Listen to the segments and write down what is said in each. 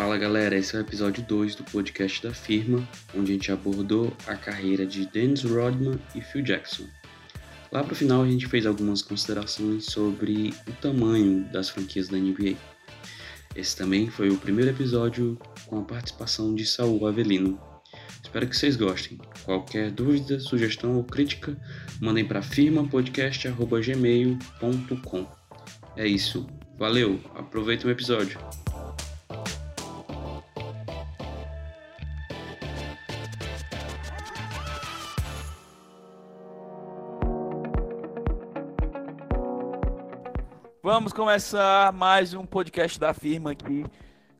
Fala galera, esse é o episódio 2 do podcast da firma, onde a gente abordou a carreira de Dennis Rodman e Phil Jackson. Lá pro final a gente fez algumas considerações sobre o tamanho das franquias da NBA. Esse também foi o primeiro episódio com a participação de Saul Avelino. Espero que vocês gostem. Qualquer dúvida, sugestão ou crítica, mandem para firmapodcast.gmail.com. É isso. Valeu, aproveita o episódio. Vamos começar mais um podcast da firma aqui.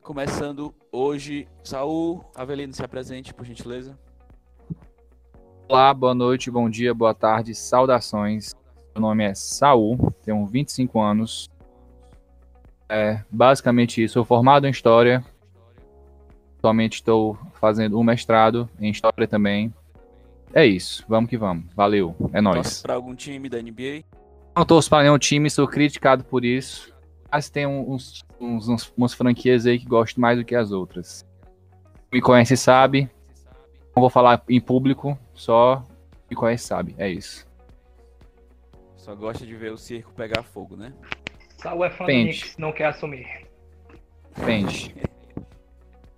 Começando hoje. Saul, Avelino, se apresente, por gentileza. Olá, boa noite, bom dia, boa tarde, saudações. Meu nome é Saul, tenho 25 anos. É basicamente isso. Sou formado em História. Atualmente estou fazendo um mestrado em História também. É isso, vamos que vamos. Valeu, é nóis. Para algum time da NBA? Não torço para nenhum time, sou criticado por isso. Mas tem uns, uns, uns, umas franquias aí que gosto mais do que as outras. Me conhece sabe. Não vou falar em público, só me conhece sabe. É isso. Só gosta de ver o circo pegar fogo, né? Saul é fã do Pente. Knicks, não quer assumir. Entende?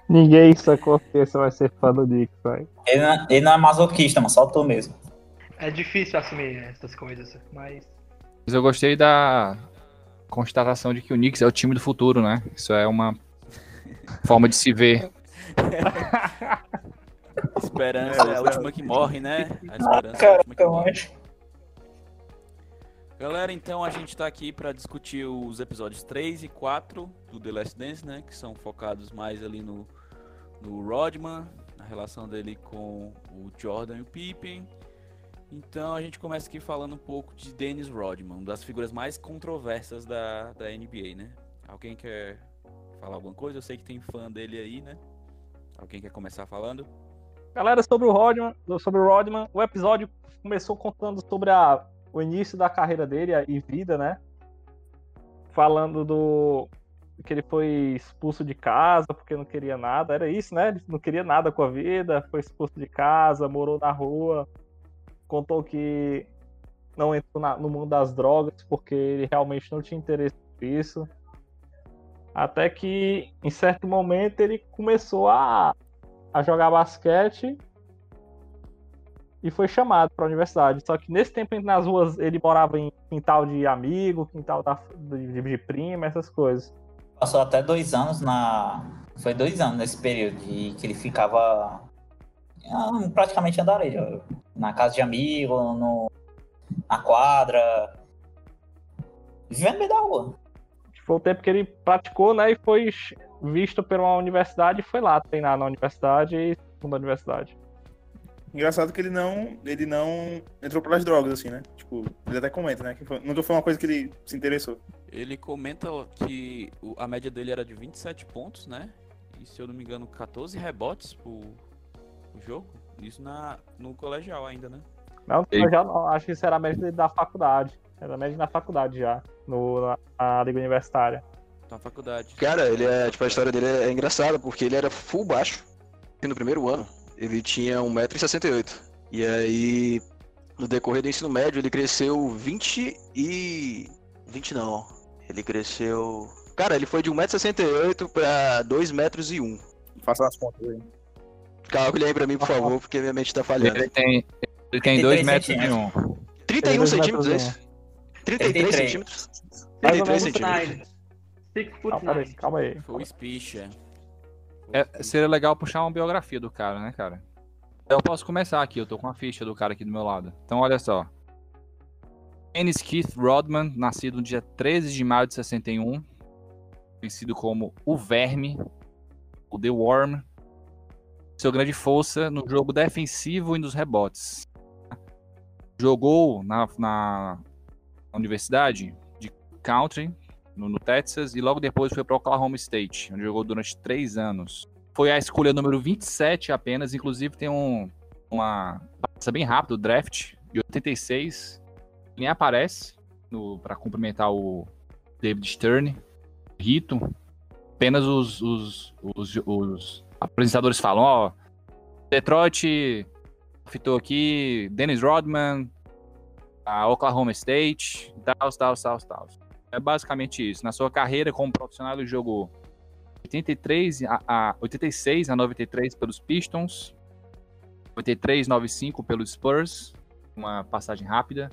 Ninguém sacou que você vai ser fã do Knicks, vai. Ele não, ele não é masoquista, mano, só tu mesmo. É difícil assumir essas coisas, mas Mas eu gostei da constatação de que o Knicks é o time do futuro, né? Isso é uma forma de se ver. Esperança é a última que morre, né? A esperança é a última que morre. acho. Galera, então a gente tá aqui para discutir os episódios 3 e 4 do The Last Dance, né? Que são focados mais ali no, no Rodman, na relação dele com o Jordan e o Pippen. Então a gente começa aqui falando um pouco de Dennis Rodman, uma das figuras mais controversas da, da NBA, né? Alguém quer falar alguma coisa? Eu sei que tem fã dele aí, né? Alguém quer começar falando? Galera, sobre o Rodman, sobre o Rodman, o episódio começou contando sobre a, o início da carreira dele e vida, né? Falando do que ele foi expulso de casa porque não queria nada. Era isso, né? Ele não queria nada com a vida, foi expulso de casa, morou na rua. Contou que não entrou na- no mundo das drogas porque ele realmente não tinha interesse nisso. Até que, em certo momento, ele começou a a jogar basquete e foi chamado para a universidade. Só que nesse tempo nas ruas ele morava em quintal de amigo, quintal da, de, de prima, essas coisas. Passou até dois anos na. Foi dois anos nesse período de que ele ficava praticamente andarilho. Na casa de amigo, no, na quadra. Vivendo no meio da rua. Foi o tempo que ele praticou, né? E foi visto pela universidade e foi lá treinar na universidade e segunda universidade. Engraçado que ele não, ele não entrou pelas drogas, assim, né? Tipo, ele até comenta, né? Que foi, nunca foi uma coisa que ele se interessou. Ele comenta que a média dele era de 27 pontos, né? E se eu não me engano, 14 rebotes por, por jogo. Isso na, no colegial ainda, né? Não, eu já não, acho que isso era a média dele da faculdade. Era a média na faculdade já, no, na, na liga universitária. Na faculdade. Cara, ele é, tipo, a história dele é engraçada, porque ele era full baixo e no primeiro ano. Ele tinha 1,68m. E aí, no decorrer do ensino médio, ele cresceu 20 e. 20 não. Ele cresceu. Cara, ele foi de 1,68m pra 2,01m. Faça as contas aí. Calcule aí pra mim, por favor, porque minha mente tá falhando. Ele tem, ele tem 2 metros e um. 31 dois centímetros, é isso? 33 33. centímetros? Mais ou 33 menos centímetros. Calma, peraí, calma aí. Foi o Spicha. É, seria legal puxar uma biografia do cara, né, cara? Eu posso começar aqui, eu tô com a ficha do cara aqui do meu lado. Então, olha só. Dennis Keith Rodman, nascido no dia 13 de maio de 61, conhecido como o Verme, o The Worm. Seu grande força no jogo defensivo e nos rebotes. Jogou na, na universidade de Country, no, no Texas, e logo depois foi para Oklahoma State, onde jogou durante três anos. Foi a escolha número 27 apenas, inclusive tem um, uma passa bem rápido, o draft de 86. Nem aparece para cumprimentar o David Stern, Rito. apenas os, os, os, os apresentadores falam, ó, Detroit fitou aqui, Dennis Rodman, a Oklahoma State, tal, tal, tal, tal. É basicamente isso. Na sua carreira como profissional, ele jogou 83 a, a 86 a 93 pelos Pistons, 83 95 pelos Spurs, uma passagem rápida.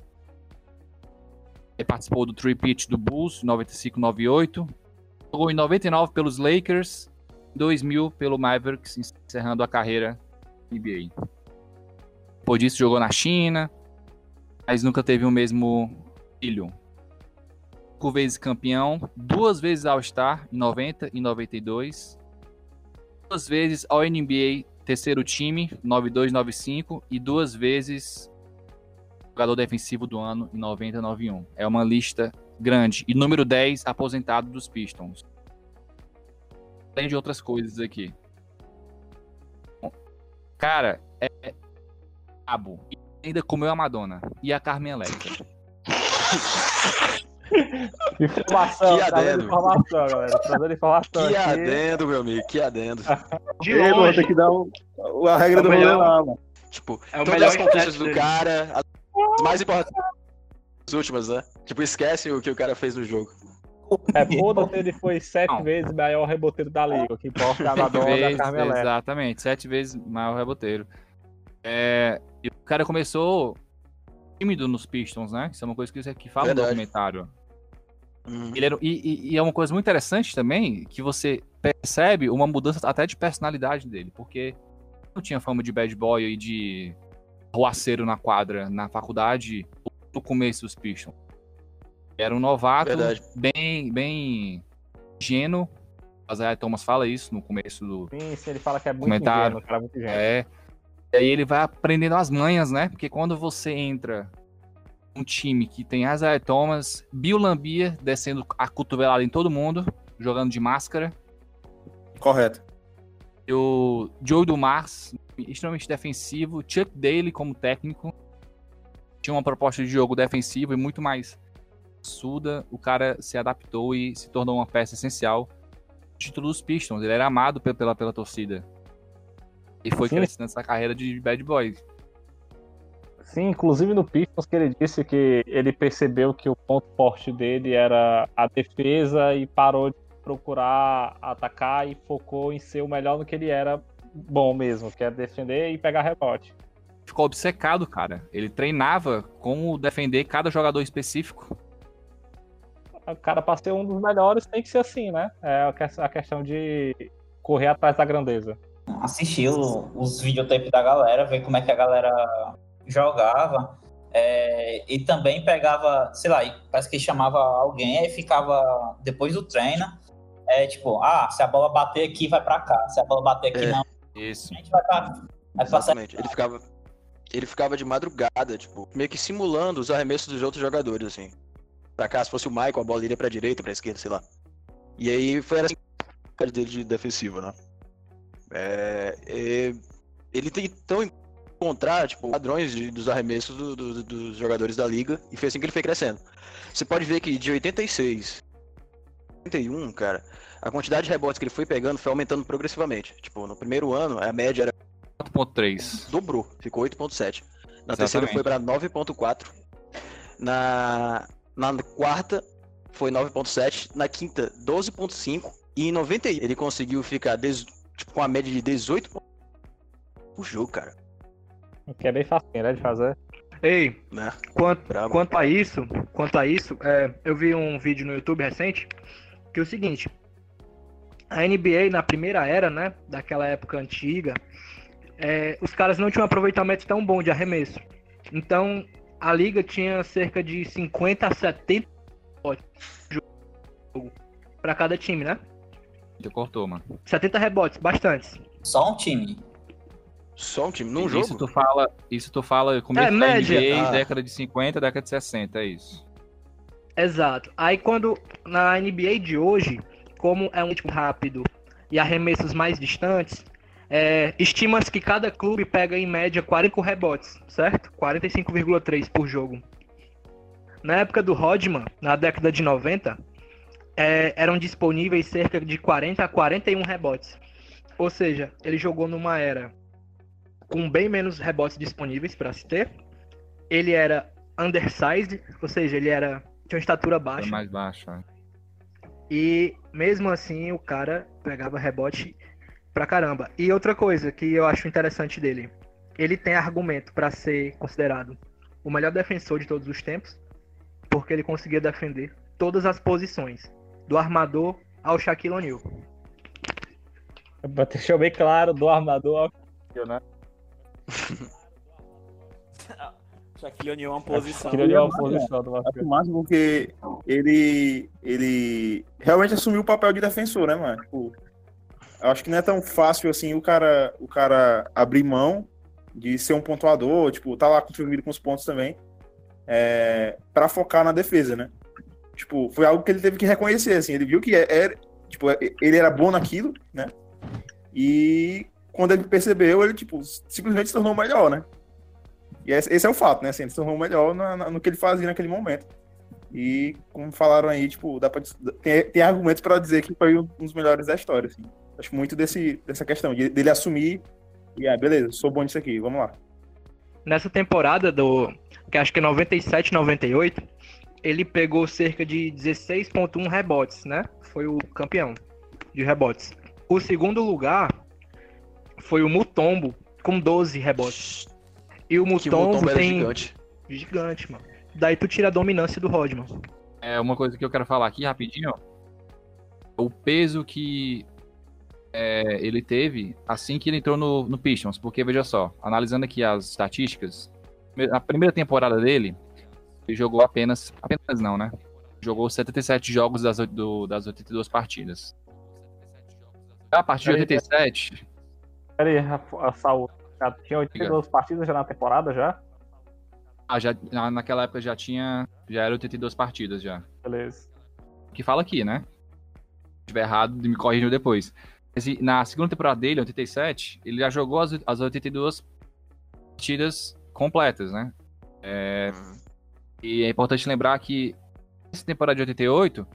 Ele participou do three pitch do Bulls, 95 98. Jogou em 99 pelos Lakers, 2000 pelo Mavericks, encerrando a carreira NBA. Depois disso jogou na China, mas nunca teve o mesmo filho. Cinco vezes campeão, duas vezes All-Star, em 90 e 92. Duas vezes ao NBA terceiro time, 92-95. E duas vezes jogador defensivo do ano, em 90-91. É uma lista grande. E número 10, aposentado dos Pistons. Além de outras coisas aqui. Cara, é cabo. E ainda comeu a Madonna. E a Carmen Electra. Informação, Que adendo. informação, galera. Trazendo informação Que aqui. adendo, meu amigo, que adendo. De Ei, mano, longe. tem que dar o- a regra É do rolê melhor. lá, mano. Tipo, É o todas melhor as conquistas do dele. cara, as mais importantes, as últimas, né? Tipo, esquece o que o cara fez no jogo. É, foda-se, ele foi sete Não. vezes maior reboteiro da liga. O que importa é a da Electra. exatamente, sete vezes maior reboteiro. É, e o cara começou tímido nos Pistons, né? Isso é uma coisa que, que fala Verdade. no documentário. Uhum. Ele era, e, e- e é uma coisa muito interessante também que você percebe uma mudança até de personalidade dele, porque não tinha fama de bad boy e de ruaceiro na quadra na faculdade no começo dos Pistons. Era um novato, Verdade. bem, bem ingênuo. A Zaya Thomas fala isso no começo do, Sim, sim, ele fala que é muito Comentário. ingênuo, cara, é muito ingênuo. é. E aí ele vai aprendendo as manhas, né? Porque quando você entra um time que tem Isaiah Thomas, Bill Lambia descendo a cotovelada em todo mundo, jogando de máscara, Correto. e o Joe Dumars, extremamente defensivo, Chuck Daly como técnico, tinha uma proposta de jogo defensivo e muito mais suda, o cara se adaptou e se tornou uma peça essencial do título dos Pistons, ele era amado pe- pela, pela torcida. E foi Sim. crescendo essa carreira de bad boy. Sim, inclusive no Pistons que ele disse que ele percebeu que o ponto forte dele era a defesa e parou de procurar atacar e focou em ser o melhor no que ele era bom mesmo, que é defender e pegar rebote. Ficou obcecado, cara. Ele treinava como defender cada jogador específico. O cara, para ser um dos melhores, tem que ser assim, né? É a que- a questão de correr atrás da grandeza. assistir os videotapes da galera, ver como é que a galera jogava. é, e também pegava, sei lá, e parece que chamava alguém aí ficava depois do treino. É tipo, ah, se a bola bater aqui, vai pra cá. Se a bola bater aqui, É. não, Isso. a gente vai pra. Vai passar. Exatamente. Ele ficava, ele ficava de madrugada, tipo, meio que simulando os arremessos dos outros jogadores, assim. Pra cá, se fosse o Michael, a bola iria pra direita, pra esquerda, sei lá. E aí foi assim a dele de defensivo, né? É, é, ele tentou encontrar, tipo, padrões de- dos arremessos do- do- dos jogadores da liga, e foi assim que ele foi crescendo. Você pode ver que de 86 81, cara, a quantidade de rebotes que ele foi pegando foi aumentando progressivamente. Tipo, no primeiro ano, a média era 4.3. dobrou, ficou 8.7. Na terceira Exatamente. foi para 9.4. Na, na quarta foi 9.7. Na quinta, 12.5. E em 91 ele conseguiu ficar des- tipo, com a média de 18 pontos por jogo, cara. O que é bem fácil, né, de fazer. Ei, Né? quanto, Bravo. quanto a isso, quanto a isso, é, eu vi um vídeo no YouTube recente que é o seguinte: a NBA na primeira era, né, daquela época antiga, é, os caras não tinham um aproveitamento tão bom de arremesso. Então a liga tinha cerca de 50 a 70 rebotes jogo para cada time, né? Ele cortou, mano. 70 rebotes, bastantes. Só um time. Só um time num isso jogo. tu fala, isso tu fala começo É, da média. NBA, Ah. década de 50, década de 60, é isso. Exato. Aí quando na NBA de hoje, como é um ritmo rápido e arremessos mais distantes, é, estima-se que cada clube pega em média 40 rebotes, certo? 45,3 por jogo. Na época do Rodman, na década de 90, é, eram disponíveis cerca de 40 a 41 rebotes. Ou seja, ele jogou numa era com bem menos rebotes disponíveis para se ter. Ele era undersized, ou seja, ele era tinha uma estatura baixa. mais baixo. né? E mesmo assim o cara pegava rebote pra caramba. E outra coisa que eu acho interessante dele, ele tem argumento pra ser considerado o melhor defensor de todos os tempos, porque ele conseguia defender todas as posições, do armador ao Shaquille O'Neal. Deixou bem claro do armador ao né? Shaquille O'Neal é uma posição. Queria olhar a posição do Acho Vasco. massa porque ele, ele realmente assumiu o papel de defensor, né, mano? Tipo, eu acho que não é tão fácil assim o cara, o cara abrir mão de ser um pontuador, tipo, tá lá contribuindo com os pontos também, é, para focar na defesa, né? Tipo, foi algo que ele teve que reconhecer, assim, ele viu que é- era, tipo, ele era bom naquilo, né? E quando ele percebeu, ele, tipo, simplesmente se tornou melhor, né? E esse, é o fato, né? Assim, ele se tornou melhor na- na- no que ele fazia naquele momento. E, como falaram aí, tipo, dá pra, tem, tem argumentos para dizer que foi um dos melhores da história, assim. Acho muito desse, dessa questão, de- dele assumir e, ah, beleza, sou bom nisso aqui, vamos lá. Nessa temporada do, que acho que é 97, 98, ele pegou cerca de 16.1 rebotes, né? Foi o campeão de rebotes. O segundo lugar foi o Mutombo com 12 rebotes. E o Mutombo Mutombo tem gigante. gigante, mano. Daí tu tira a dominância do Rodman. É uma coisa que eu quero falar aqui rapidinho. ó. O peso que é, ele teve assim que ele entrou no, no Pistons. Porque, veja só, analisando aqui as estatísticas, na primeira temporada dele, ele jogou apenas. Apenas não, né? Jogou 77 jogos das, do- das 82 partidas. A partir de Peraí, 87, Pera aí, a, a Saúl. Já tinha 82 partidas já na temporada já? ah, já, na- naquela época já tinha. Já era 82 partidas já. Beleza. que fala aqui, né? Se estiver errado, me corrijam depois. Esse- na segunda temporada dele, 87, ele já jogou as, as 82 partidas completas, né? É, e é importante lembrar que essa temporada de 88,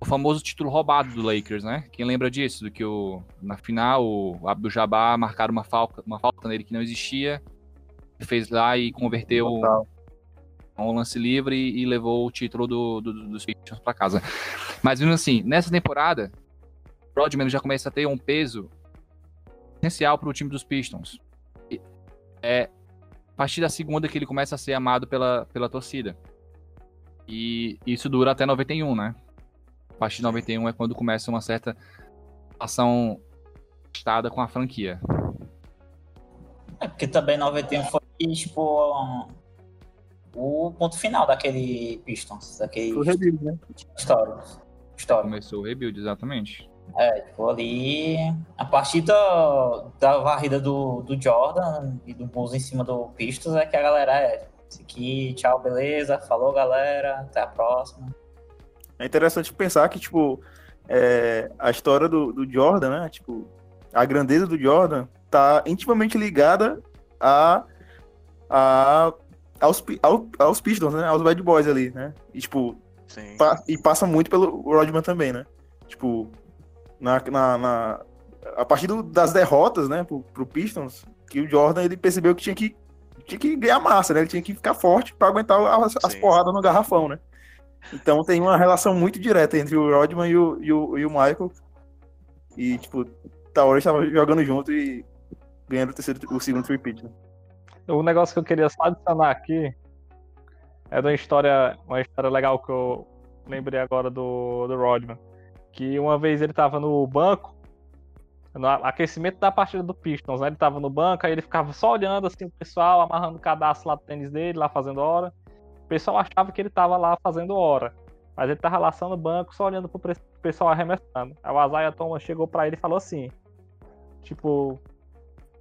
o famoso título roubado do Lakers, né? Quem lembra disso? Do que o, na final o Abdul-Jabbar marcaram uma falta, uma falta nele que não existia, fez lá e converteu Total. um lance livre e, e levou o título do, do- dos Pistons para casa. Mas mesmo assim, nessa temporada, Rodman já começa a ter um peso essencial para o time dos Pistons. E É a partir da segunda que ele começa a ser amado pela, pela torcida. E isso dura até 91, né? A partir de 91 é quando começa uma certa ação estada com a franquia. É porque também 91 foi, tipo, um- o ponto final daquele Pistons, daquele Foi rebuild, né? histórico. histórico. Começou o rebuild, exatamente. É, tipo, ali, a partir da, da varrida do, do Jordan e do Bulls em cima do Pistons é que a galera é, isso aqui, tchau, beleza, falou galera, até a próxima. É interessante pensar que, tipo, é, a história do, do Jordan, né? Tipo, a grandeza do Jordan tá intimamente ligada a, a aos, ao- aos Pistons, né? Aos Bad Boys ali, né? E, tipo, Sim. pa- e passa muito pelo Rodman também, né? Tipo, na, na, na- a partir do- das derrotas, né, pro, pro Pistons, que o Jordan ele percebeu que tinha que tinha que ganhar massa, né? Ele tinha que ficar forte para aguentar as, as porradas no garrafão, né? Então tem uma relação muito direta entre o Rodman e o, e o, e o Michael. E, tipo, Taori estava jogando junto e ganhando o, terceiro, o segundo repeat, né? O negócio que eu queria só adicionar aqui é de uma história, uma história legal que eu lembrei agora do, do Rodman. Que uma vez ele tava no banco, no aquecimento da partida do Pistons, né? Ele tava no banco, aí ele ficava só olhando assim o pessoal, amarrando o cadastro lá do tênis dele, lá fazendo hora. O pessoal achava que ele tava lá fazendo hora. Mas ele tava lá só no banco, só olhando pro pessoal arremessando. Aí o Isaiah Thomas chegou pra ele e falou assim: Tipo,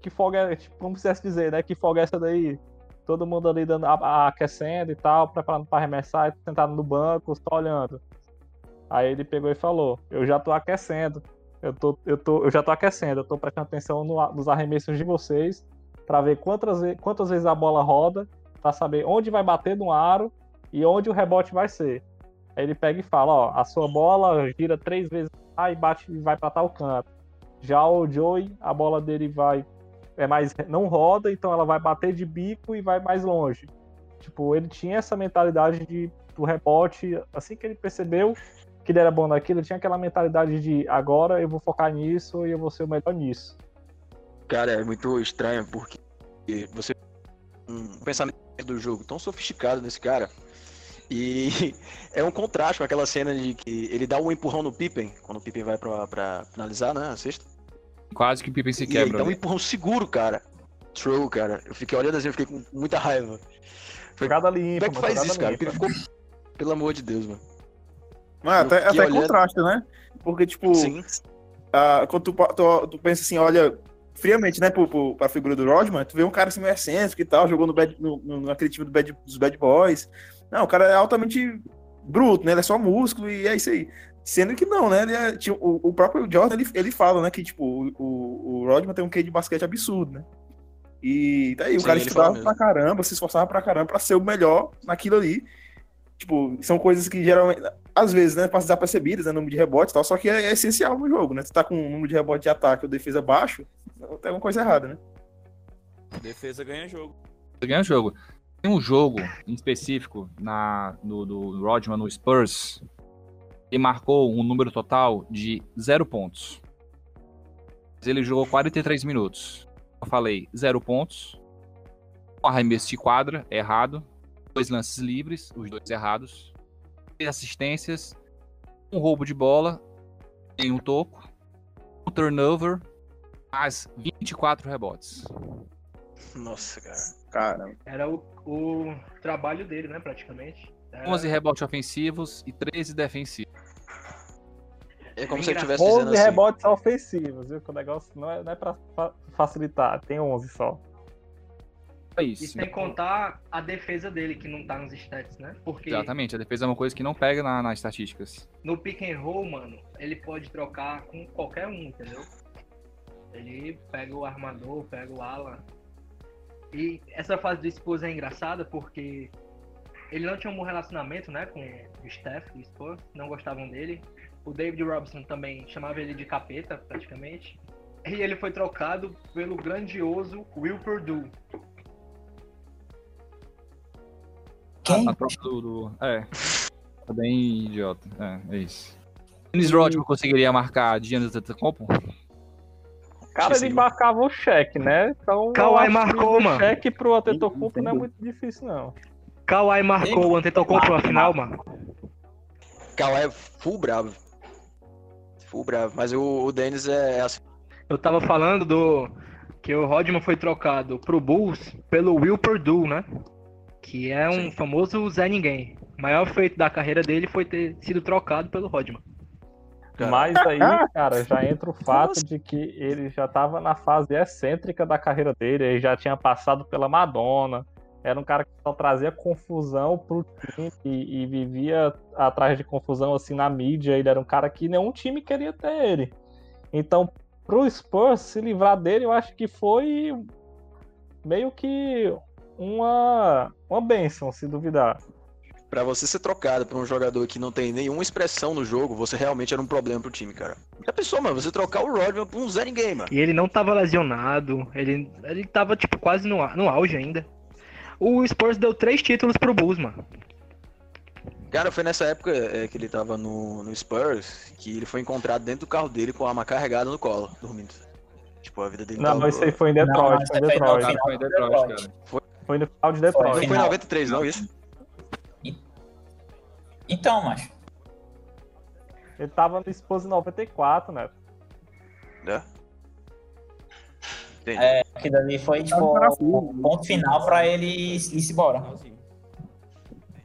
que folga é, tipo, como se fosse dizer, né? Que folga é essa daí? Todo mundo ali dando, aquecendo e tal, preparando pra arremessar, e sentado no banco, só olhando. Aí ele pegou e falou: Eu já tô aquecendo. Eu, tô, eu, tô, eu já tô aquecendo, eu tô prestando atenção no nos arremessos de vocês pra ver quantas, quantas vezes a bola roda, pra saber onde vai bater no aro e onde o rebote vai ser. Aí ele pega e fala, ó, a sua bola gira três vezes lá e bate e vai pra tal canto. Já o Joey, a bola dele vai é mais não roda, então ela vai bater de bico e vai mais longe. Tipo, ele tinha essa mentalidade de do rebote, assim que ele percebeu que ele era bom naquilo, ele tinha aquela mentalidade de agora eu vou focar nisso e eu vou ser o melhor nisso. Cara, é muito estranho porque você um pensamento do jogo tão sofisticado nesse cara. E é um contraste com aquela cena de que ele dá um empurrão no Pippen, quando o Pippen vai pra, pra finalizar, né? A sexta. Quase que o Pippen se E ele quebra. dá um né? empurrão seguro, cara. True, cara. Eu fiquei olhando assim, eu fiquei com muita raiva. Jogada Como limpa, é que faz isso, cara? Porque ele ficou. Pelo amor de Deus, mano. Mas até, até olhando- contrasta, né? Porque, tipo, Sim. ah, quando tu, tu, tu pensa assim, olha, friamente, né, pro, pro, pra figura do Rodman, tu vê um cara assim meio excêntrico e tal, jogou no bad, no, no, naquele time do bad, dos Bad Boys. Não, o cara é altamente bruto, né? Ele é só músculo e é isso aí. Sendo que não, né? Ele é, tinha- o, o próprio Jordan, ele, ele fala, né, que, tipo, o, o, o Rodman tem um quê de basquete absurdo, né? E daí o Sim, cara ele estudava pra caramba, se esforçava pra caramba pra ser o melhor naquilo ali. Tipo, são coisas que geralmente, às vezes, né, passam desapercebidas, né, número de rebotes e tal, só que é, é essencial no jogo, né? Tu tá com um número de rebote de ataque ou defesa baixo, tem alguma coisa errada, né? Defesa ganha jogo. Você ganha o jogo. Tem um jogo em específico na, no, do Rodman no Spurs. Ele marcou um número total de zero pontos. Ele jogou 43 minutos. Eu falei zero pontos. Um arremesso de quadra, errado. Dois lances livres, os dois errados. Três assistências. Um roubo de bola. Tem um toco. Um turnover. Mais 24 rebotes. Nossa, cara. Caramba. Era o, o trabalho dele, né, praticamente. Era- 11 rebotes ofensivos e 13 defensivos. É como se eu estivesse dizendo 11 assim. rebotes ofensivos, viu? Que o negócio não é, não é pra fa- facilitar, tem 11 só. É E isso. sem contar a defesa dele, que não tá nos stats, né? Porque Exatamente, a defesa é uma coisa que não pega na- nas estatísticas. no pick and roll, mano, ele pode trocar com qualquer um, entendeu? Ele pega o armador, pega o ala. E essa fase do Spurs é engraçada porque ele não tinha um bom relacionamento, né, com o Steph e o Spurs, não gostavam dele. O David Robinson também chamava ele de capeta, praticamente. E ele foi trocado pelo grandioso Will Purdue. Quem? A troca do, do- É. Tá bem idiota. É, é isso. Dennis Rodman conseguiria marcar Giannis Antetokounmpo? Cara, ele marcava o cheque, né? Então, Kawhi marcou, o mano. cheque pro Antetokounmpo não é muito difícil, não. Kawhi marcou o Antetokounmpo na final, mano. Kawhi é full bravo. Full bravo. Mas o, o Dennis é assim. Eu tava falando do que o Rodman foi trocado pro Bulls pelo Will Purdue, né? Que é um Sim. famoso Zé Ninguém. O maior feito da carreira dele foi ter sido trocado pelo Rodman. Cara. Mas aí, cara, já entra o fato de que ele já tava na fase excêntrica da carreira dele, ele já tinha passado pela Madonna, era um cara que só trazia confusão pro time e, e vivia atrás de confusão assim na mídia, ele era um cara que nenhum time queria ter ele. Então, pro Spurs se livrar dele, eu acho que foi meio que uma, uma benção, se duvidar. Pra você ser trocado por um jogador que não tem nenhuma expressão no jogo, você realmente era um problema pro time, cara. Já pensou, mano? Você trocar o Rodman por um Zé Ninguém, mano. E ele não tava lesionado, ele, ele tava tipo quase no, no auge ainda. O Spurs deu três títulos pro Bulls, mano. Cara, foi nessa época é, que ele tava no, no Spurs que ele foi encontrado dentro do carro dele com a arma carregada no colo, dormindo. Tipo, a vida dele Não, tava... mas isso aí foi em Não, Detroit, isso foi em Detroit. Foi em Detroit, cara. Foi no final de Detroit. Não foi em Final. 93, não, isso? Então, macho. Ele tava no Spurs em 94, né? Né? Entendi. É, aquilo ali foi tipo o ponto final pra ele ir, ir embora.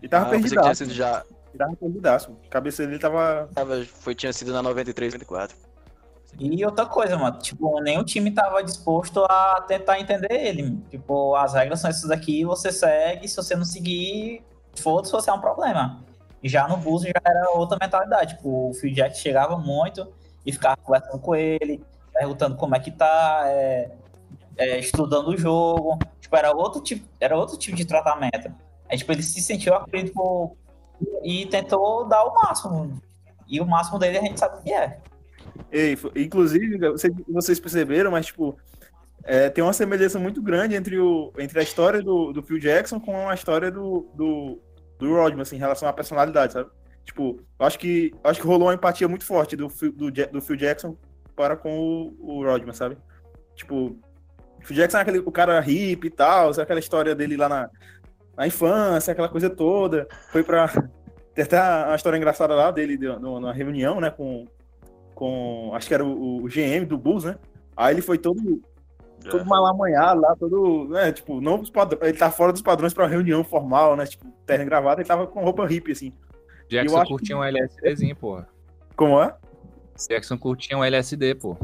Ele tava Ah, que tinha sido já... Ele tava perdidaço. A cabeça dele tava. Tava, foi, tinha sido na 93, 94. E outra coisa, mano, tipo, nenhum time tava disposto a tentar entender ele. Tipo, as regras são essas aqui, você segue, se você não seguir, foda-se, você é um problema. E já no Bulls já era outra mentalidade. Tipo, o Phil Jackson chegava muito e ficava conversando com ele, perguntando como é que tá, é, é, estudando o jogo. Tipo, era outro tipo, era outro tipo de tratamento. Aí, tipo, ele se sentiu por, e tentou dar o máximo. E o máximo dele a gente sabe o que é. Ei, inclusive, vocês, perceberam, mas tipo, é, tem uma semelhança muito grande entre, o, entre a história do, do Phil Jackson com a história do, do, do Rodman, assim, em relação à personalidade, sabe? Tipo, acho que, acho que rolou uma empatia muito forte do, do, do Phil Jackson para com o, o Rodman, sabe? Tipo, o Phil Jackson é aquele, o cara hippie e tal, sabe aquela história dele lá na, na infância, aquela coisa toda. Foi pra. Tem até uma história engraçada lá dele numa reunião, né, com, com. Acho que era o, o GM do Bulls, né? Aí ele foi todo, todo malamanhado lá, todo. Né, tipo, não dos padrões. Ele tá fora dos padrões pra reunião formal, né? Tipo, terno gravata, ele tava com roupa hippie, assim. Jackson Eu curtia um LSDzinho, pô. Como é? Jackson curtia um LSD, pô.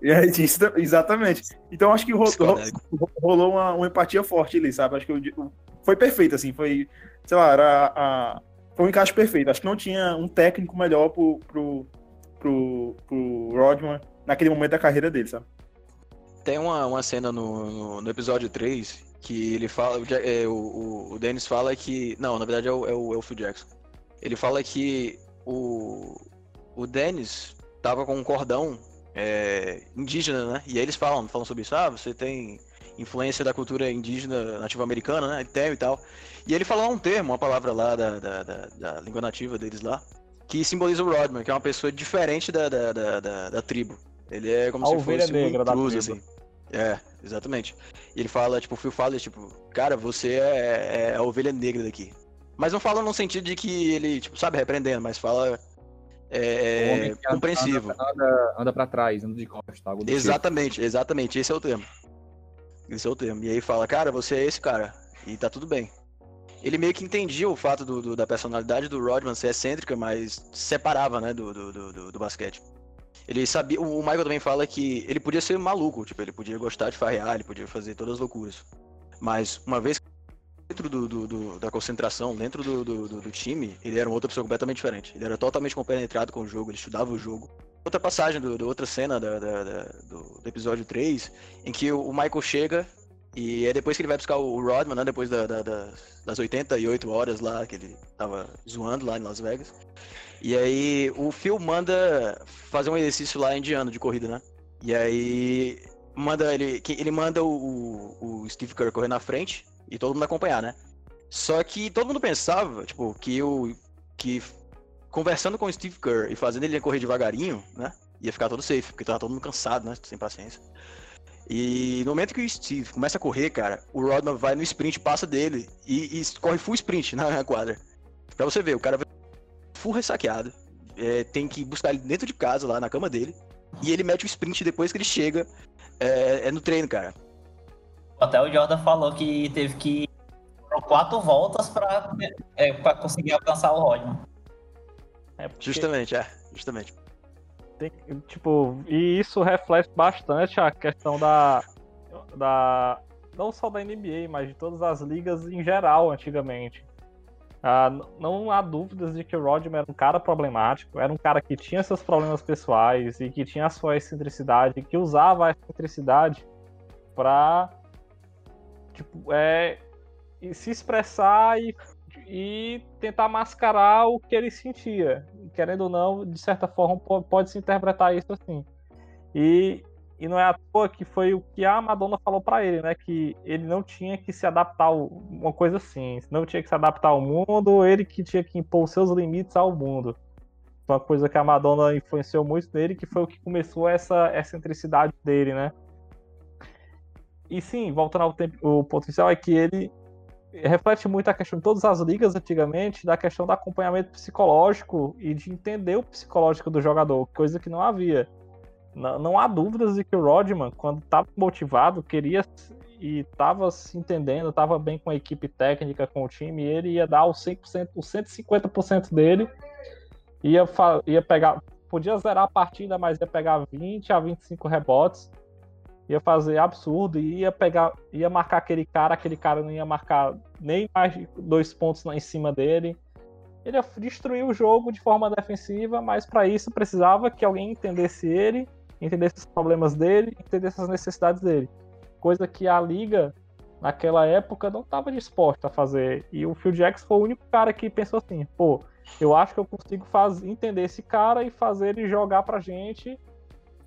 Isso- exatamente. Então acho que ro- ro- Psicodélico. rolou uma, uma empatia forte ali, sabe? Acho que o- foi perfeito, assim, foi, sei lá, era a, foi um encaixe perfeito. Acho que não tinha um técnico melhor pro, pro, pro, pro Rodman naquele momento da carreira dele, sabe? Tem uma, uma cena no, no, no episódio 3 que ele fala. É, o, o- Dennis fala que. Não, na verdade é o, é, o, é o Phil Jackson. Ele fala que o, o Dennis tava com um cordão é, indígena, né? E aí eles falam, falam sobre isso. Ah, você tem influência da cultura indígena nativa americana, né? Tem e tal. E ele fala um termo, uma palavra lá da, da, da, da língua nativa deles lá, que simboliza o Rodman, que é uma pessoa diferente da, da, da, da, da tribo. Ele é como A se fosse um negra da intruso, tribo. assim. É, exatamente. E ele fala, tipo, o Phil fala, tipo, cara, você é, é a ovelha negra daqui. Mas não fala no sentido de que ele, tipo, sabe, repreendendo, mas fala O é, homem que anda- compreensivo. Anda, anda, anda pra trás, anda de costas, algo do tipo. Exatamente, exatamente, esse é o termo. Esse é o termo. E aí fala, cara, você é esse cara. E tá tudo bem. Ele meio que entendia o fato do, do- da personalidade do Rodman ser excêntrica, mas separava, né, do, do, do, basquete. Ele sabia. O Michael também fala que ele podia ser maluco, tipo, ele podia gostar de farrear, ele podia fazer todas as loucuras. Mas uma vez dentro do, da concentração, dentro do, time, ele era uma outra pessoa completamente diferente. Ele era totalmente compenetrado com o jogo, ele estudava o jogo. Outra passagem do, outra cena da- da- da- do, do episódio 3, em que o Michael chega e é depois que ele vai buscar o Rodman, né? Depois da- da- da- das 88 horas lá que ele tava zoando lá em Las Vegas. E aí o Phil manda fazer um exercício lá indiano de corrida, né? E aí manda ele, ele manda o- o Steve Kerr correr na frente e todo mundo acompanhar, né? Só que todo mundo pensava, tipo, que o que conversando com o Steve Kerr e fazendo ele correr devagarinho, né? Ia ficar todo safe, porque tava todo mundo cansado, né? Sem paciência. E no momento que o Steve começa a correr, cara, o Rodman vai no sprint, passa dele e, e corre full sprint na quadra. Pra você ver, o cara vai full ressaqueado, é, tem que buscar ele dentro de casa, lá na cama dele, e ele mete o sprint depois que ele chega é, é no treino, cara. Até o Jordan falou que teve que quatro voltas pra, é, pra conseguir alcançar o Rodman. É porque Justamente, é, justamente. Tem- tipo, e isso reflete bastante a questão da, da. Não só da NBA, mas de todas as ligas em geral, antigamente. Ah, não há dúvidas de que o Rodman era um cara problemático, era um cara que tinha seus problemas pessoais e que tinha a sua excentricidade, que usava a excentricidade pra tipo, é, se expressar e, e tentar mascarar o que ele sentia. Querendo ou não, de certa forma, po- pode se interpretar isso assim. E, e não é à toa que foi o que a Madonna falou pra ele, né? Que ele não tinha que se adaptar, ao- uma coisa assim, não tinha que se adaptar ao mundo, ele que tinha que impor seus limites ao mundo. Uma coisa que a Madonna influenciou muito nele, que foi o que começou essa excentricidade dele, né? E sim, voltando ao tempo, o potencial é que ele reflete muito a questão de todas as ligas antigamente, da questão do acompanhamento psicológico e de entender o psicológico do jogador, coisa que não havia. Não, não há dúvidas de que o Rodman, quando estava motivado, queria e estava se entendendo, estava bem com a equipe técnica, com o time, ele ia dar os 100%, os 150% dele, ia, ia pegar, podia zerar a partida, mas ia pegar 20 a 25 rebotes, ia fazer absurdo, ia pegar, ia marcar aquele cara, aquele cara não ia marcar nem mais dois pontos em cima dele. Ele ia destruir o jogo de forma defensiva, mas para isso precisava que alguém entendesse ele, entendesse os problemas dele, entendesse as necessidades dele. Coisa que a liga naquela época não estava disposta a fazer. E o Phil Jackson foi o único cara que pensou assim, pô, eu acho que eu consigo faz... entender esse cara e fazer ele jogar pra gente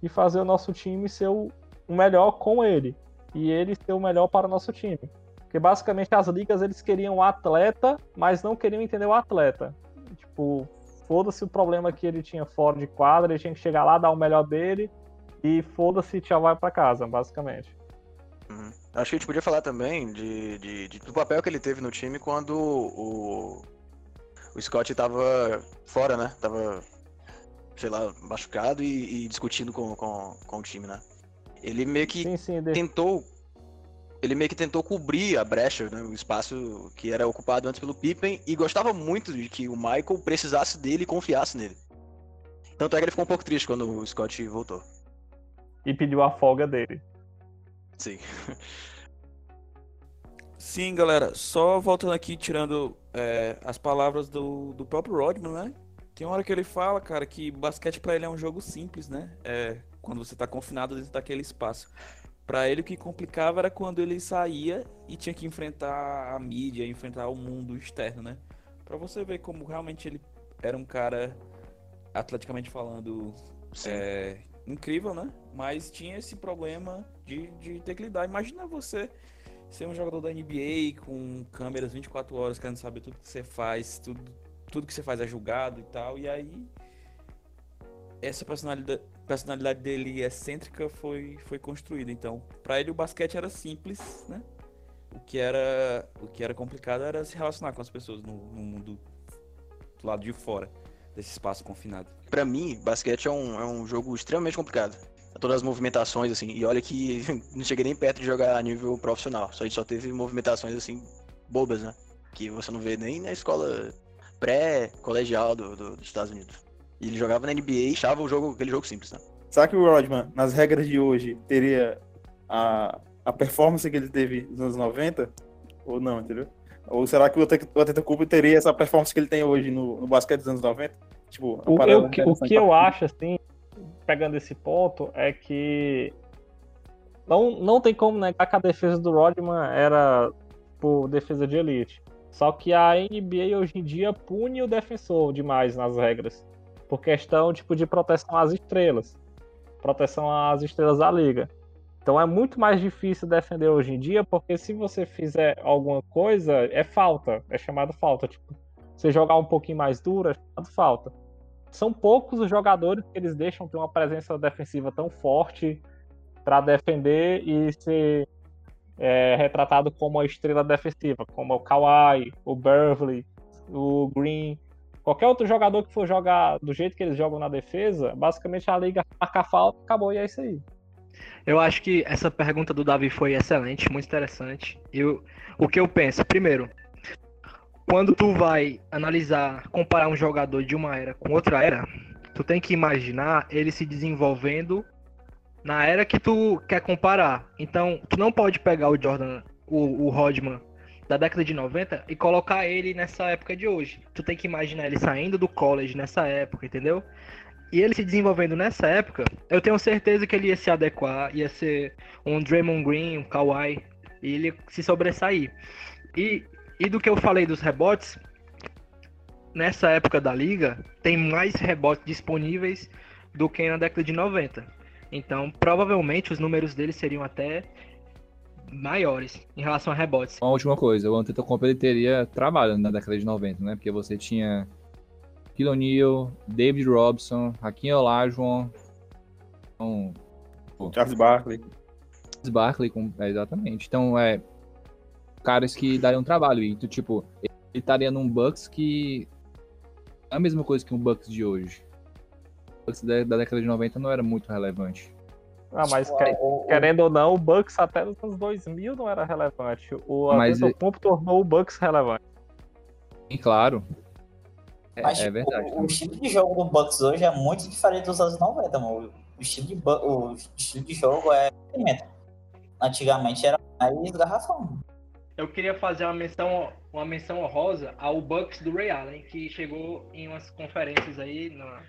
e fazer o nosso time ser o o melhor com ele. E ele ser o melhor para o nosso time. Porque basicamente as ligas eles queriam o atleta, mas não queriam entender o atleta. Tipo, foda-se o problema que ele tinha fora de quadra, ele tinha que chegar lá, dar o melhor dele e foda-se, tchau, vai pra casa, basicamente. Uhum. Acho que a gente podia falar também de, de- de- do papel que ele teve no time quando o, o Scott tava fora, né? Tava, sei lá, machucado e, e discutindo com, com, com o time, né? Ele meio que Sim, sim, tentou. Ele meio que tentou cobrir a brecha, né, o espaço que era ocupado antes pelo Pippen, e gostava muito de que o Michael precisasse dele e confiasse nele. Tanto é que ele ficou um pouco triste quando o Scott voltou. e pediu a folga dele. Sim. Sim, galera, só voltando aqui, tirando é, as palavras do, do próprio Rodman, né? Tem uma hora que ele fala, cara, que basquete pra ele é um jogo simples, né? É, quando você tá confinado dentro daquele espaço. Pra ele o que complicava era quando ele saía e tinha que enfrentar a mídia, enfrentar o mundo externo, né? Pra você ver como realmente ele era um cara, atleticamente falando, é, incrível, né? Mas tinha esse problema de, de ter que lidar. Imagina você ser um jogador da NBA com câmeras 24 horas, querendo saber tudo que você faz, tudo, tudo que você faz é julgado e tal. E aí, essa personalidade, personalidade dele excêntrica foi, foi construída. Então, pra ele o basquete era simples, né? O que era, o que era complicado era se relacionar com as pessoas no, no mundo do lado de fora desse espaço confinado. Pra mim, basquete é um, é um jogo extremamente complicado. Todas as movimentações, assim, e olha que não cheguei nem perto de jogar a nível profissional. Só a gente só teve movimentações, assim, bobas, né? Que você não vê nem na escola pré-colegial do, do- dos Estados Unidos. E ele jogava na NBA e achava o jogo, aquele jogo simples, né? Será que o Rodman, nas regras de hoje, teria a, a performance que ele teve nos anos 90? Ou não, entendeu? Ou será que o o Antetokounmpo teria essa performance que ele tem hoje no, no basquete dos anos 90? Tipo, O, eu- o interessante que eu acho, assim, pegando esse ponto, é que não, não tem como negar que a defesa do Rodman era por defesa de elite. Só que a NBA hoje em dia pune o defensor demais nas regras. Por questão tipo, de proteção às estrelas. Proteção às estrelas da liga. Então é muito mais difícil defender hoje em dia, porque se você fizer alguma coisa, é falta. É chamado falta. Tipo, você jogar um pouquinho mais duro, é chamado falta são poucos os jogadores que eles deixam ter uma presença defensiva tão forte para defender e ser é, retratado como a estrela defensiva, como o Kawhi, o Beverly, o Green, qualquer outro jogador que for jogar do jeito que eles jogam na defesa, basicamente a liga marca a falta, acabou e é isso aí. Eu acho que essa pergunta do Davi foi excelente, muito interessante. Eu, o que eu penso, primeiro, quando tu vai analisar, comparar um jogador de uma era com outra era, tu tem que imaginar ele se desenvolvendo na era que tu quer comparar. Então, tu não pode pegar o Jordan, o, o Rodman da década de 90 e colocar ele nessa época de hoje. Tu tem que imaginar ele saindo do college nessa época, entendeu? E ele se desenvolvendo nessa época, eu tenho certeza que ele ia se adequar, ia ser um Draymond Green, um Kawhi, e ele se sobressair. E, e do que eu falei dos rebotes, nessa época da liga, tem mais rebotes disponíveis do que na década de 90. Então, provavelmente os números dele seriam até maiores em relação a rebotes. Uma última coisa, o Antetokounmpo ele teria trabalho na década de 90, né? Porque você tinha Shaquille O'Neal, David Robson, Hakim Olajuwon, então, Charles Barkley. Charles Barkley, com, é, exatamente. Então, é caras que dariam trabalho. E, tu, tipo, ele estaria num Bucks que é a mesma coisa que um Bucks de hoje. O Bucks da, da década de 90 não era muito relevante. Ah, mas Tipo, que- o- o- querendo ou não, o Bucks até nos anos 2000 não era relevante. O Antetokounmpo tornou o Bucks relevante. E claro, é, Mas, é tipo, verdade. o, o estilo de jogo do Bucks hoje é muito diferente dos anos 90, mano. O estilo de, o estilo de jogo é. Antigamente era mais garrafão. Eu queria fazer uma menção, uma menção honrosa ao Bucks do Ray Allen, que chegou em umas conferências aí na,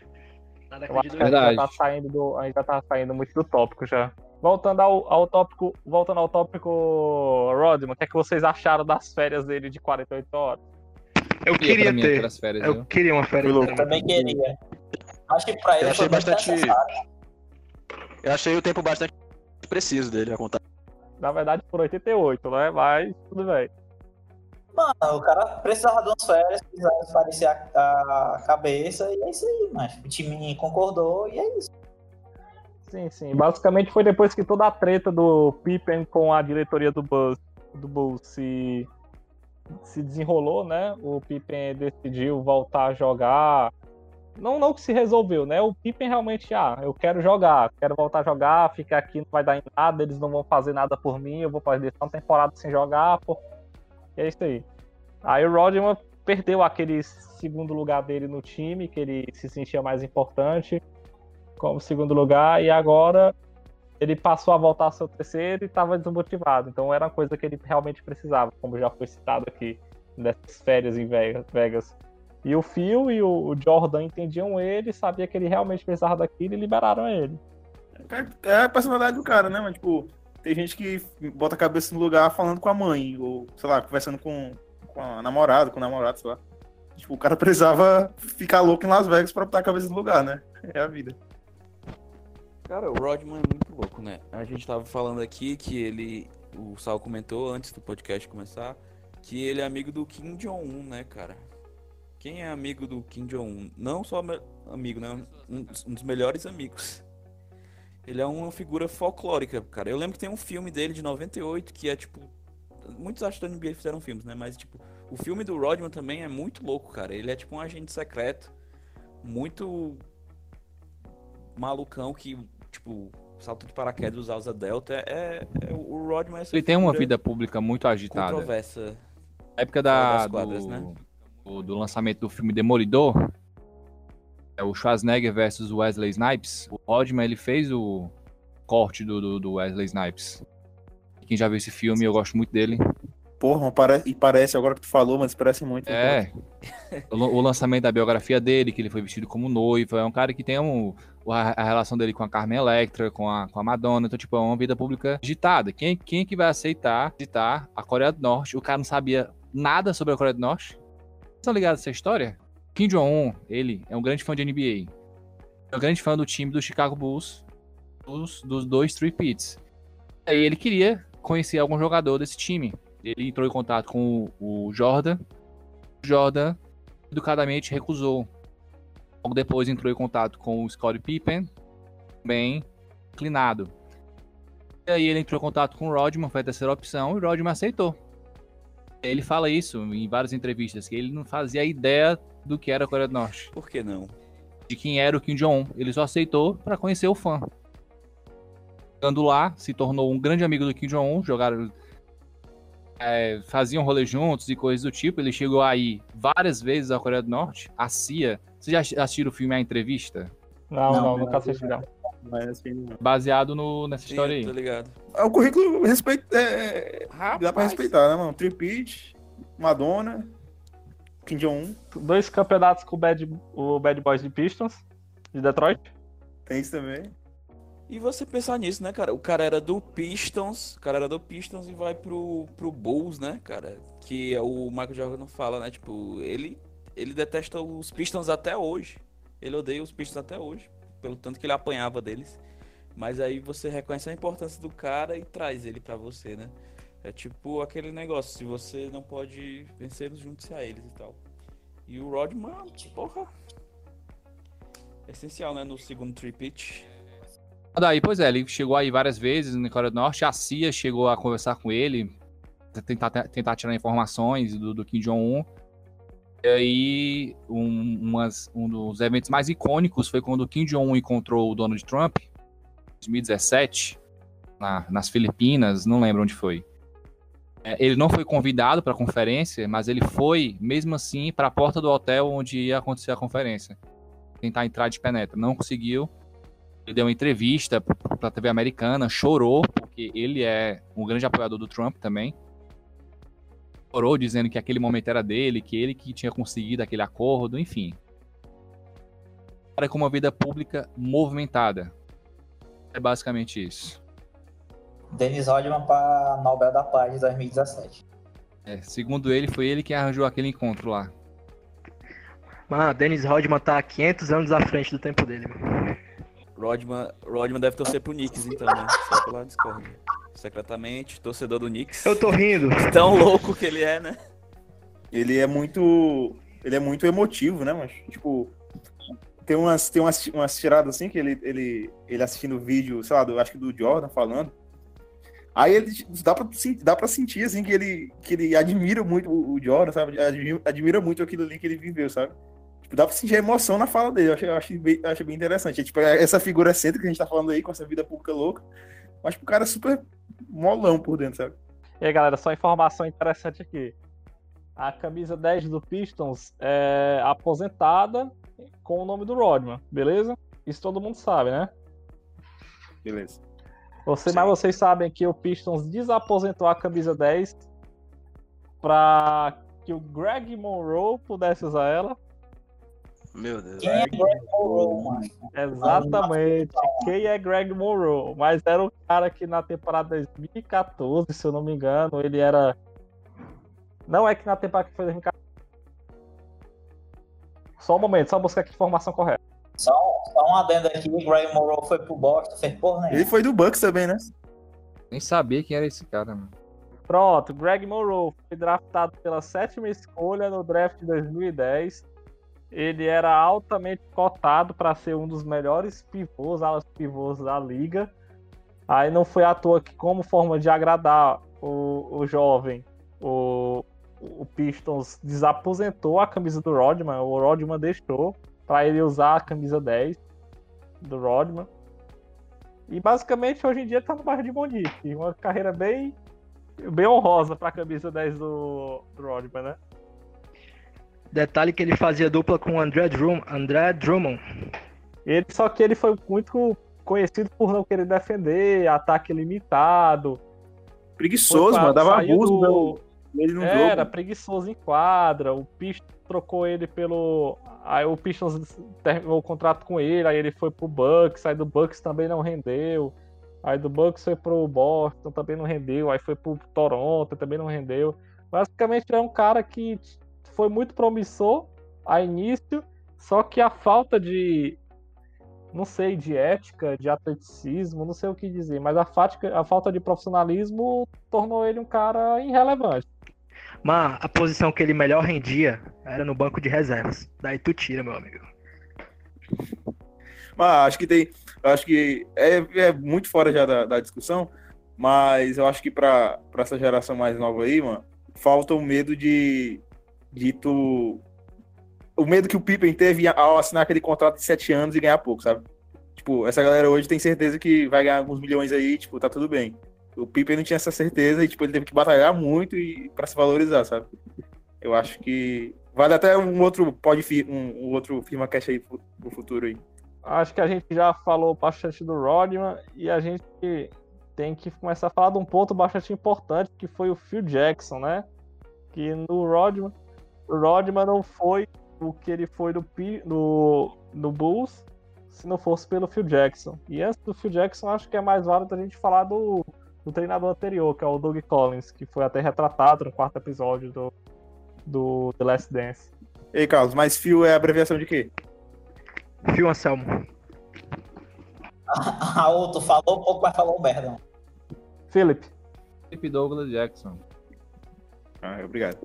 na Eu década acho de que a gente 2000. já Verdade. tá saindo do, a gente já tá saindo muito do tópico já. voltando ao, ao tópico, voltando ao tópico Rodman, o que é que vocês acharam das férias dele de 48 horas? Eu Ia queria ter. férias, Eu viu? queria uma férias. Eu também queria. Acho que pra ele Eu achei bastante- necessário. Eu achei o tempo bastante preciso dele a contar. Na verdade, por 88, né? Mas tudo bem. Mano, o cara precisava de umas férias, precisava esparecer a, a cabeça e é isso aí, mas o time concordou e é isso. Sim, sim. Basicamente foi depois que toda a treta do Pippen com a diretoria do Bulls, do Bulls se, se desenrolou, né? O Pippen decidiu voltar a jogar. Não, não que se resolveu, né? O Pippen realmente, ah, eu quero jogar, quero voltar a jogar, ficar aqui não vai dar em nada, eles não vão fazer nada por mim, eu vou fazer uma temporada sem jogar, pô. É isso aí. Aí o Rodman perdeu aquele segundo lugar dele no time, que ele se sentia mais importante como segundo lugar e agora ele passou a voltar ao seu terceiro e estava desmotivado. Então era uma coisa que ele realmente precisava, como já foi citado aqui nessas férias em Vegas. E o Phil e o Jordan entendiam ele, sabia que ele realmente precisava daquilo e liberaram ele. É a personalidade do cara, né, mano? Tipo, tem gente que bota a cabeça no lugar falando com a mãe, ou, sei lá, conversando com, com a namorada, com o namorado, sei lá. Tipo, o cara precisava ficar louco em Las Vegas pra botar a cabeça no lugar, né? É a vida. Cara, o Rodman é muito louco, né? A gente tava falando aqui que ele. O Sal comentou antes do podcast começar que ele é amigo do Kim Jong-un, né, cara? Quem é amigo do Kim Jong-un? Não só amigo, né? Um, um dos melhores amigos. Ele é uma figura folclórica, cara. Eu lembro que tem um filme dele de 98 que é tipo. Muitos acham da NBA fizeram filmes, né? Mas, tipo, o filme do Rodman também é muito louco, cara. Ele é tipo um agente secreto. Muito malucão que, tipo, salto de paraquedas usar asa delta. É, é- o Rodman é Ele tem uma vida pública muito agitada. controversa. Na época da, das quadras, né? do, do lançamento do filme Demolidor, é o Schwarzenegger versus Wesley Snipes, o Rodman ele fez o corte do, do, do Wesley Snipes. Quem já viu esse filme, eu gosto muito dele. Porra, pare- e parece, agora que tu falou, mas parece muito. É. O, lan- o lançamento da biografia dele, que ele foi vestido como noivo, é um cara que tem um, a, a relação dele com a Carmen Electra, com a, com a Madonna, então, tipo, é uma vida pública agitada. Quem, quem é que vai aceitar visitar a Coreia do Norte? O cara não sabia nada sobre a Coreia do Norte. Vocês estão ligados a essa história? Kim Jong-un, ele é um grande fã de NBA. É um grande fã do time do Chicago Bulls, dos, dos dois Three Pits. Aí ele queria conhecer algum jogador desse time. Ele entrou em contato com o, o Jordan. O Jordan educadamente recusou. Logo depois entrou em contato com o Scottie Pippen, também inclinado. E aí ele entrou em contato com o Rodman, foi a terceira opção, e o Rodman aceitou. Ele fala isso em várias entrevistas, que ele não fazia ideia do que era a Coreia do Norte, Por que não? de quem era o Kim Jong-un. Ele só aceitou para conhecer o fã. Chegando lá, se tornou um grande amigo do Kim Jong-un, jogaram é, faziam rolê juntos e coisas do tipo. Ele chegou aí várias vezes à Coreia do Norte. A CIA. Vocês já assistiram o filme A Entrevista? Não, Não, não, nunca assisti não. Mas, assim, não. Baseado no, nessa Sim, história eu aí. tô ligado. É, O currículo respeita, é, dá pra respeitar, né, mano? Tripit, Madonna, Kim Jong-un, Dois campeonatos com o Bad, o Bad Boys de Pistons, de Detroit. tem isso também. E você pensar nisso, né, cara? O cara era do Pistons, o cara era do Pistons e vai pro, pro Bulls, né, cara? Que é o Michael Jordan não fala, né? Tipo, ele, ele detesta os Pistons até hoje. Ele odeia os Pistons até hoje, pelo tanto que ele apanhava deles. Mas aí você reconhece a importância do cara e traz ele pra você, né? É tipo aquele negócio, se você não pode vencê-los, junte-se a eles e tal. E o Rodman, porra. É essencial, né? No segundo tripit. Daí, pois é, ele chegou aí várias vezes na Coreia do Norte. A CIA chegou a conversar com ele, tentar, tentar tirar informações do, do Kim Jong-un. E aí, um, umas- um dos eventos mais icônicos foi quando o Kim Jong-un encontrou o Donald Trump, em 2017, na- nas Filipinas, não lembro onde foi. É, ele não foi convidado para a conferência, mas ele foi, mesmo assim, para a porta do hotel onde ia acontecer a conferência. Tentar entrar de penetra. Não conseguiu. Ele deu uma entrevista para a TV americana, chorou, porque ele é um grande apoiador do Trump também. Chorou dizendo que aquele momento era dele, que ele que tinha conseguido aquele acordo, enfim. Cara com uma vida pública movimentada. É basicamente isso. Dennis Rodman para Nobel da Paz de 2017. É, segundo ele, foi ele que arranjou aquele encontro lá. Mano, Dennis Rodman tá 500 anos à frente do tempo dele, mano. Rodman, Rodman deve torcer pro Knicks, então, né? Só pela discórdia. Secretamente, torcedor do Knicks. Eu tô rindo. Tão louco que ele é, né? Ele é muito. Ele é muito emotivo, né, mas Tipo, tem umas, tem umas, umas tiradas assim que ele, ele, ele assistindo o vídeo, sei lá, do, acho que do Jordan falando. Aí ele dá pra, dá pra sentir assim que ele, que ele admira muito o Jordan, sabe? Admira, admira muito aquilo ali que ele viveu, sabe? Tipo, dá pra sentir a emoção na fala dele. Eu achei, eu achei, bem, achei bem interessante. Tipo, essa figura excêntrica que a gente tá falando aí, com essa vida pública louca. Mas tipo, o cara é super molão por dentro, sabe? E aí, galera, só informação interessante aqui. A camisa 10 do Pistons é aposentada com o nome do Rodman, beleza? Isso todo mundo sabe, né? Beleza. Você, mas vocês sabem que o Pistons desaposentou a camisa 10 para que o Greg Monroe pudesse usar ela. Meu Deus. Quem é Greg Monroe, mano? Exatamente. Quem é Greg Monroe? Mas era o cara que na temporada 2014, se eu não me engano, ele era. Não é que na temporada que foi 2014. Só um momento, só buscar aqui a informação correta. Só, só um adendo aqui, o Greg Monroe foi pro Boston, fez porra nenhuma. Ele foi do Bucks também, né? Nem sabia quem era esse cara, mano. Pronto, Greg Monroe foi draftado pela sétima escolha no draft de 2010. Ele era altamente cotado para ser um dos melhores pivôs, alas pivôs da liga. Aí não foi à toa que, como forma de agradar o, o jovem, o, o Pistons desaposentou a camisa do Rodman. O Rodman deixou para ele usar a camisa 10 do Rodman. E basicamente hoje em dia tá no bairro de Monique. Uma carreira bem, bem honrosa para a camisa 10 do, do Rodman, né? Detalhe que ele fazia dupla com o André, Drum, André Drummond. Ele, só que ele foi muito conhecido por não querer defender, ataque limitado. Preguiçoso, Foi mano. Dava saiu abuso do- pelo- Era jogo. preguiçoso em quadra. O Pistons trocou ele pelo. Aí o Pistons terminou o contrato com ele, aí ele foi pro Bucks, aí do Bucks também não rendeu. Aí do Bucks foi pro Boston, também não rendeu. Aí foi pro Toronto, também não rendeu. Basicamente é um cara que foi muito promissor a início, só que a falta de não sei, de ética, de atleticismo, não sei o que dizer, mas a, fática, a falta de profissionalismo tornou ele um cara irrelevante. Mas a posição que ele melhor rendia era no banco de reservas. Daí tu tira, meu amigo. Mas acho que tem. Acho que é, é muito fora já da, da discussão. Mas eu acho que pra essa geração mais nova aí, mano, falta o medo de. de tu. O medo que o Pippen teve ao assinar aquele contrato de sete anos e ganhar pouco, sabe? Tipo, essa galera hoje tem certeza que vai ganhar alguns milhões aí, tipo, tá tudo bem. O Pippen não tinha essa certeza e, tipo, ele teve que batalhar muito e para se valorizar, sabe? Eu acho que vale até um outro pode um, um outro firma cash aí pro, pro futuro aí. Acho que a gente já falou bastante do Rodman e a gente tem que começar a falar de um ponto bastante importante que foi o Phil Jackson, né? Que no Rodman, o Rodman não foi o que ele foi no, no, no Bulls se não fosse pelo Phil Jackson. E antes do Phil Jackson, acho que é mais válido a gente falar do, do treinador anterior, que é o Doug Collins, que foi até retratado no quarto episódio do, do The Last Dance. Ei, Carlos, mas Phil é abreviação de quê? Phil Anselmo. Ah, o tu falou pouco, mas falou merda. mano. Philip, Philip Douglas Jackson. Ah, obrigado.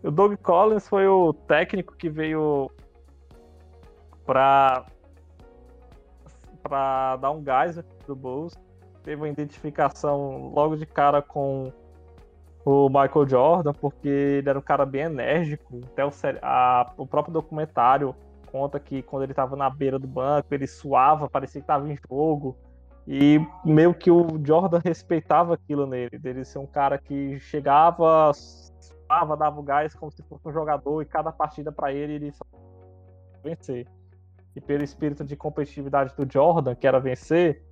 O Doug Collins foi o técnico que veio pra, pra dar um gás pro Bulls. Teve uma identificação logo de cara com o Michael Jordan, porque ele era um cara bem enérgico. Até o, a- o próprio documentário conta que quando ele estava na beira do banco, ele suava, parecia que estava em jogo. E meio que o Jordan respeitava aquilo nele, dele ser um cara que chegava, suava, dava o gás como se fosse um jogador, e cada partida para ele ele só vencer. E pelo espírito de competitividade do Jordan, que era vencer,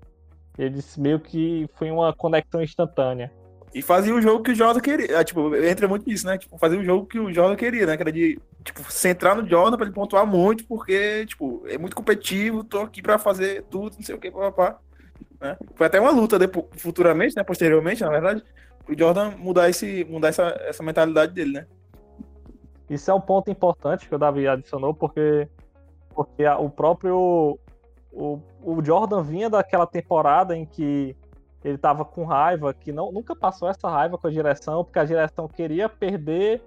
eles meio que foi uma conexão instantânea. E fazia o jogo que o Jordan queria. Ah, tipo, entra muito nisso, né? Tipo, fazia o jogo que o Jordan queria, né? Que era de, tipo, centrar no Jordan pra ele pontuar muito, porque, tipo, é muito competitivo, tô aqui pra fazer tudo, não sei o que, papapá. né? Foi até uma luta depois, futuramente, né? Posteriormente, na verdade, o Jordan mudar, esse, mudar essa, essa mentalidade dele, né? Isso é um ponto importante que o Davi adicionou, porque, porque a- o próprio. O, o Jordan vinha daquela temporada em que ele tava com raiva, que não, nunca passou essa raiva com a direção, porque a direção queria perder.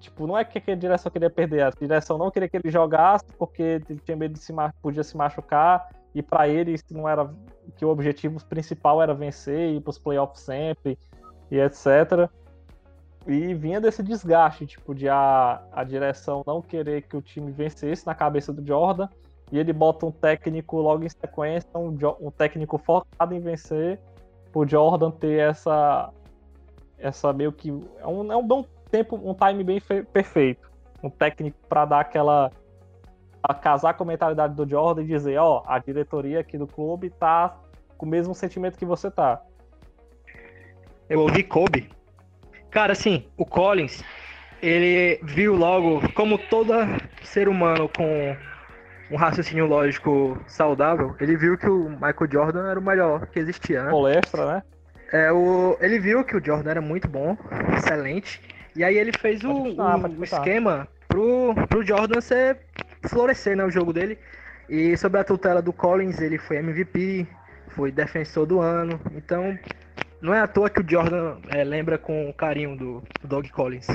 Tipo, não é que a direção queria perder, a direção não queria que ele jogasse, porque ele tinha medo de se podia se machucar, e pra ele isso não era. que o objetivo principal era vencer, ir pros playoffs sempre, e etc. E vinha desse desgaste, tipo, de a, a direção não querer que o time vencesse na cabeça do Jordan. E ele bota um técnico logo em sequência, um, um técnico focado em vencer, pro Jordan ter essa. Essa meio que. É um, é um bom tempo, um time bem fe- perfeito. Um técnico pra dar aquela. a casar com a mentalidade do Jordan e dizer, ó, a diretoria aqui do clube tá com o mesmo sentimento que você tá. Eu ouvi Kobe. Cara, assim, o Collins, ele viu logo, como todo ser humano com um raciocínio lógico saudável, ele viu que o Michael Jordan era o melhor que existia, né? Palestra, né? É, o, ele viu que o Jordan era muito bom, excelente, e aí ele fez o, o- esquema pro, pro Jordan ser, florescer né, o jogo dele. E sob a tutela do Collins, ele foi MVP, foi defensor do ano, então não é à toa que o Jordan é, lembra com carinho do, do Doug Collins.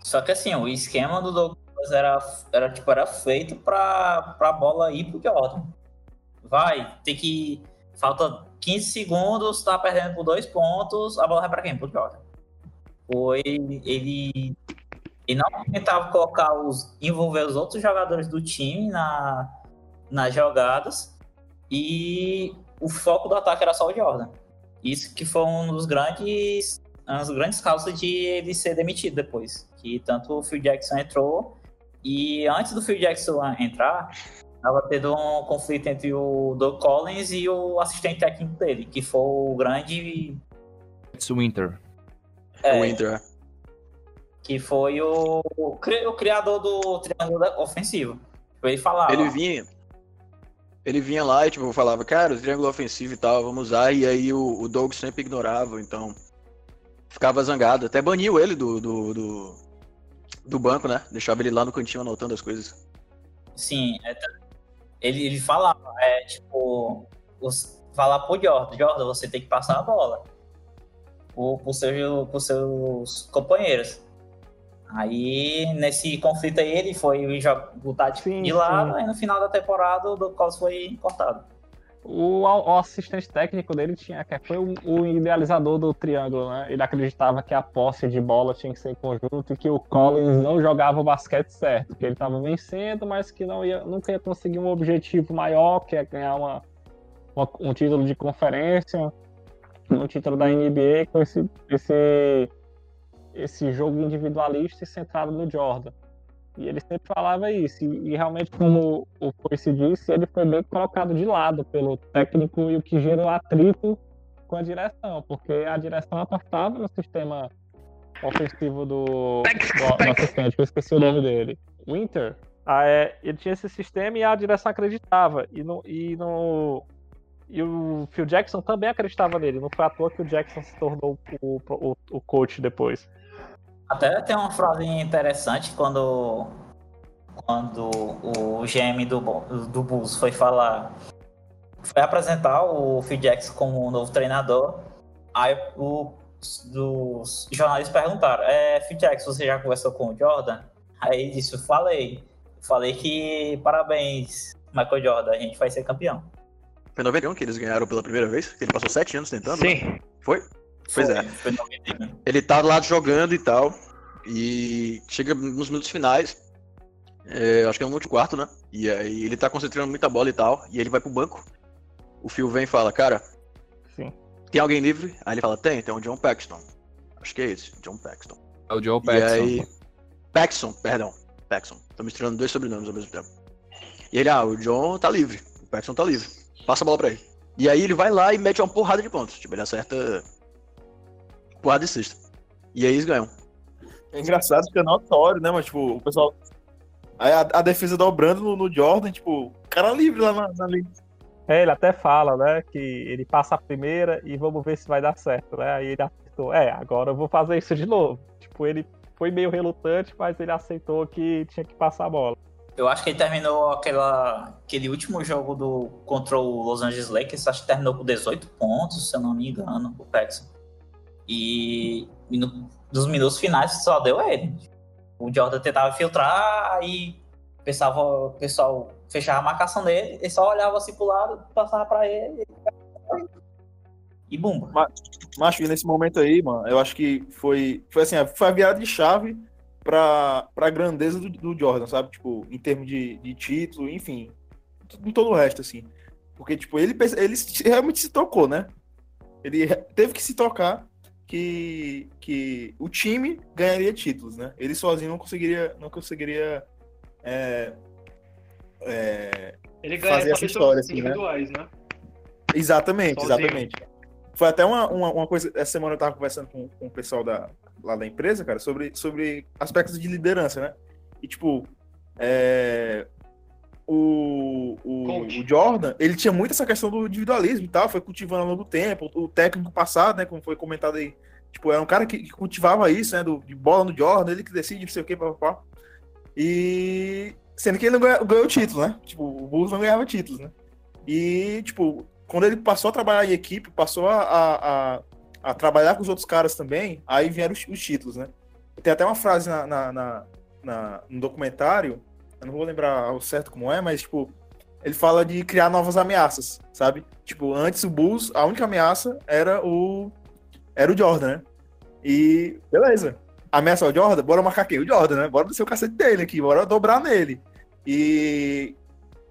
Só que assim, o esquema do Douglas era, era, tipo, era feito pra, pra bola ir pro Jordan. Vai, tem que. Falta 15 segundos, tá perdendo por dois pontos, a bola vai pra quem? Pro Jordan. Foi. Ele. Ele não tentava colocar os. envolver os outros jogadores do time na, nas jogadas. E o foco do ataque era só o Jordan. Isso que foi um dos grandes uma das grandes causas de ele ser demitido depois. Que tanto o Phil Jackson entrou e antes do Phil Jackson entrar, tava tendo um conflito entre o Doug Collins e o assistente técnico dele, que foi o grande. It's Winter. é, O Winter. que foi o, o, cri- o criador do triângulo ofensivo. Ele falava. Ele vinha. Ele vinha lá e tipo, falava, cara, o triângulo ofensivo e tal, vamos usar. E aí o, o Doug sempre ignorava, então. Ficava zangado. Até baniu ele do, do, do, do banco, né? Deixava ele lá no cantinho anotando as coisas. Sim, é ele, ele falava, é tipo, os, falar pro Jordan, Jordan, você tem que passar a bola pro, pro seu, pros seus companheiros. Aí, nesse conflito aí, ele foi jo- botar de, Sim, de lado, sim. aí no final da temporada o Doug Collins foi cortado. O, o assistente técnico dele tinha, que foi o, o idealizador do triângulo, né? Ele acreditava que a posse de bola tinha que ser em conjunto e que o Collins não jogava o basquete certo, que ele estava vencendo, mas que não ia, nunca ia conseguir um objetivo maior, que é ganhar uma, uma- um título de conferência, um título da NBA com esse, esse, esse jogo individualista e centrado no Jordan. E ele sempre falava isso. E, realmente, como o Coice disse, ele foi bem colocado de lado pelo técnico e o que gerou atrito com a direção, porque a direção apostava no sistema ofensivo do, do, do assistente, eu esqueci o nome dele. Winter. Ah, é, ele tinha esse sistema e a direção acreditava. E no, e no. E o Phil Jackson também acreditava nele. Não foi à toa que o Jackson se tornou o, o, o coach depois. Até tem uma frase interessante quando, quando o GM do, do Bulls foi falar, foi apresentar o Phil Jackson como novo treinador. Aí o, os jornalistas perguntaram: é, Phil Jackson, você já conversou com o Jordan? Aí ele disse: falei. Falei que parabéns, Michael Jordan, a gente vai ser campeão. Foi em 91 que eles ganharam pela primeira vez, que ele passou sete anos tentando. né? Sim. Foi? Pois é. 91. Ele tá lá jogando e tal. E chega nos minutos finais. é, acho que é no último quarto, né? E aí ele tá concentrando muita bola e tal. E ele vai pro banco. O Phil vem e fala, cara, Sim. tem alguém livre? Aí ele fala, tem, tem o John Paxton. Acho que é esse, John Paxton. É o Joe E Paxson. aí. Paxson, perdão. Paxson. Tô misturando dois sobrenomes ao mesmo tempo. E ele, ah, o John tá livre. O Paxson tá livre. Passa a bola pra ele. E aí ele vai lá e mete uma porrada de pontos. Tipo, ele acerta. Porrada de cesta. E aí eles ganham. É engraçado porque é notório, né, mas tipo, o pessoal. Aí a, a defesa dobrando no, no Jordan, tipo, o cara livre lá na, na linha. É, ele até fala, né, que ele passa a primeira e vamos ver se vai dar certo, né? Aí ele aceitou, é, agora eu vou fazer isso de novo. Tipo, ele foi meio relutante, mas ele aceitou que tinha que passar a bola. Eu acho que ele terminou aquela, aquele último jogo do, contra o Los Angeles Lakers, acho que terminou com 18 pontos, se eu não me engano, o Paxson. E, e no, nos minutos finais só deu ele. O Jordan tentava filtrar e pensava, o pessoal fechava a marcação dele, ele só olhava assim pro lado, passava pra ele e bumba. Macho, e nesse momento aí, mano, eu acho que foi, foi assim, foi a virada de chave pra, pra grandeza do, do Jordan, sabe? Tipo, em termos de, de título, enfim, em todo o resto, assim. Porque, tipo, ele, ele realmente se tocou, né? Ele teve que se tocar que, que o time ganharia títulos, né? Ele sozinho não conseguiria, não conseguiria é, é, ele ganha fazer essa história, assim, né? individuais, né? Exatamente, Sozinho. exatamente. Foi até uma, uma, uma coisa. Essa semana eu tava conversando com, com o pessoal da, lá da empresa, cara, sobre, sobre aspectos de liderança, né? E, tipo, é, o, o, o Jordan, ele tinha muito essa questão do individualismo e tal, foi cultivando ao longo do tempo. O técnico passado, né, como foi comentado aí, tipo, era um cara que, que cultivava isso, né, do, de bola no Jordan, ele que decide, não sei o que, papapá. E sendo que ele não ganhou, ganhou o título, né? Tipo, o Bulls não ganhava títulos, né? E, tipo, quando ele passou a trabalhar em equipe, passou a, a, a, a trabalhar com os outros caras também, aí vieram os, os títulos, né? Tem até uma frase na, na, na- na- no documentário, eu não vou lembrar ao certo como é, mas, tipo, ele fala de criar novas ameaças, sabe? Tipo, antes o Bulls, a única ameaça era o era o Jordan, né? E beleza. Ameaça o Jordan, bora marcar quem? O Jordan, né? Bora descer o cacete dele aqui, bora dobrar nele. E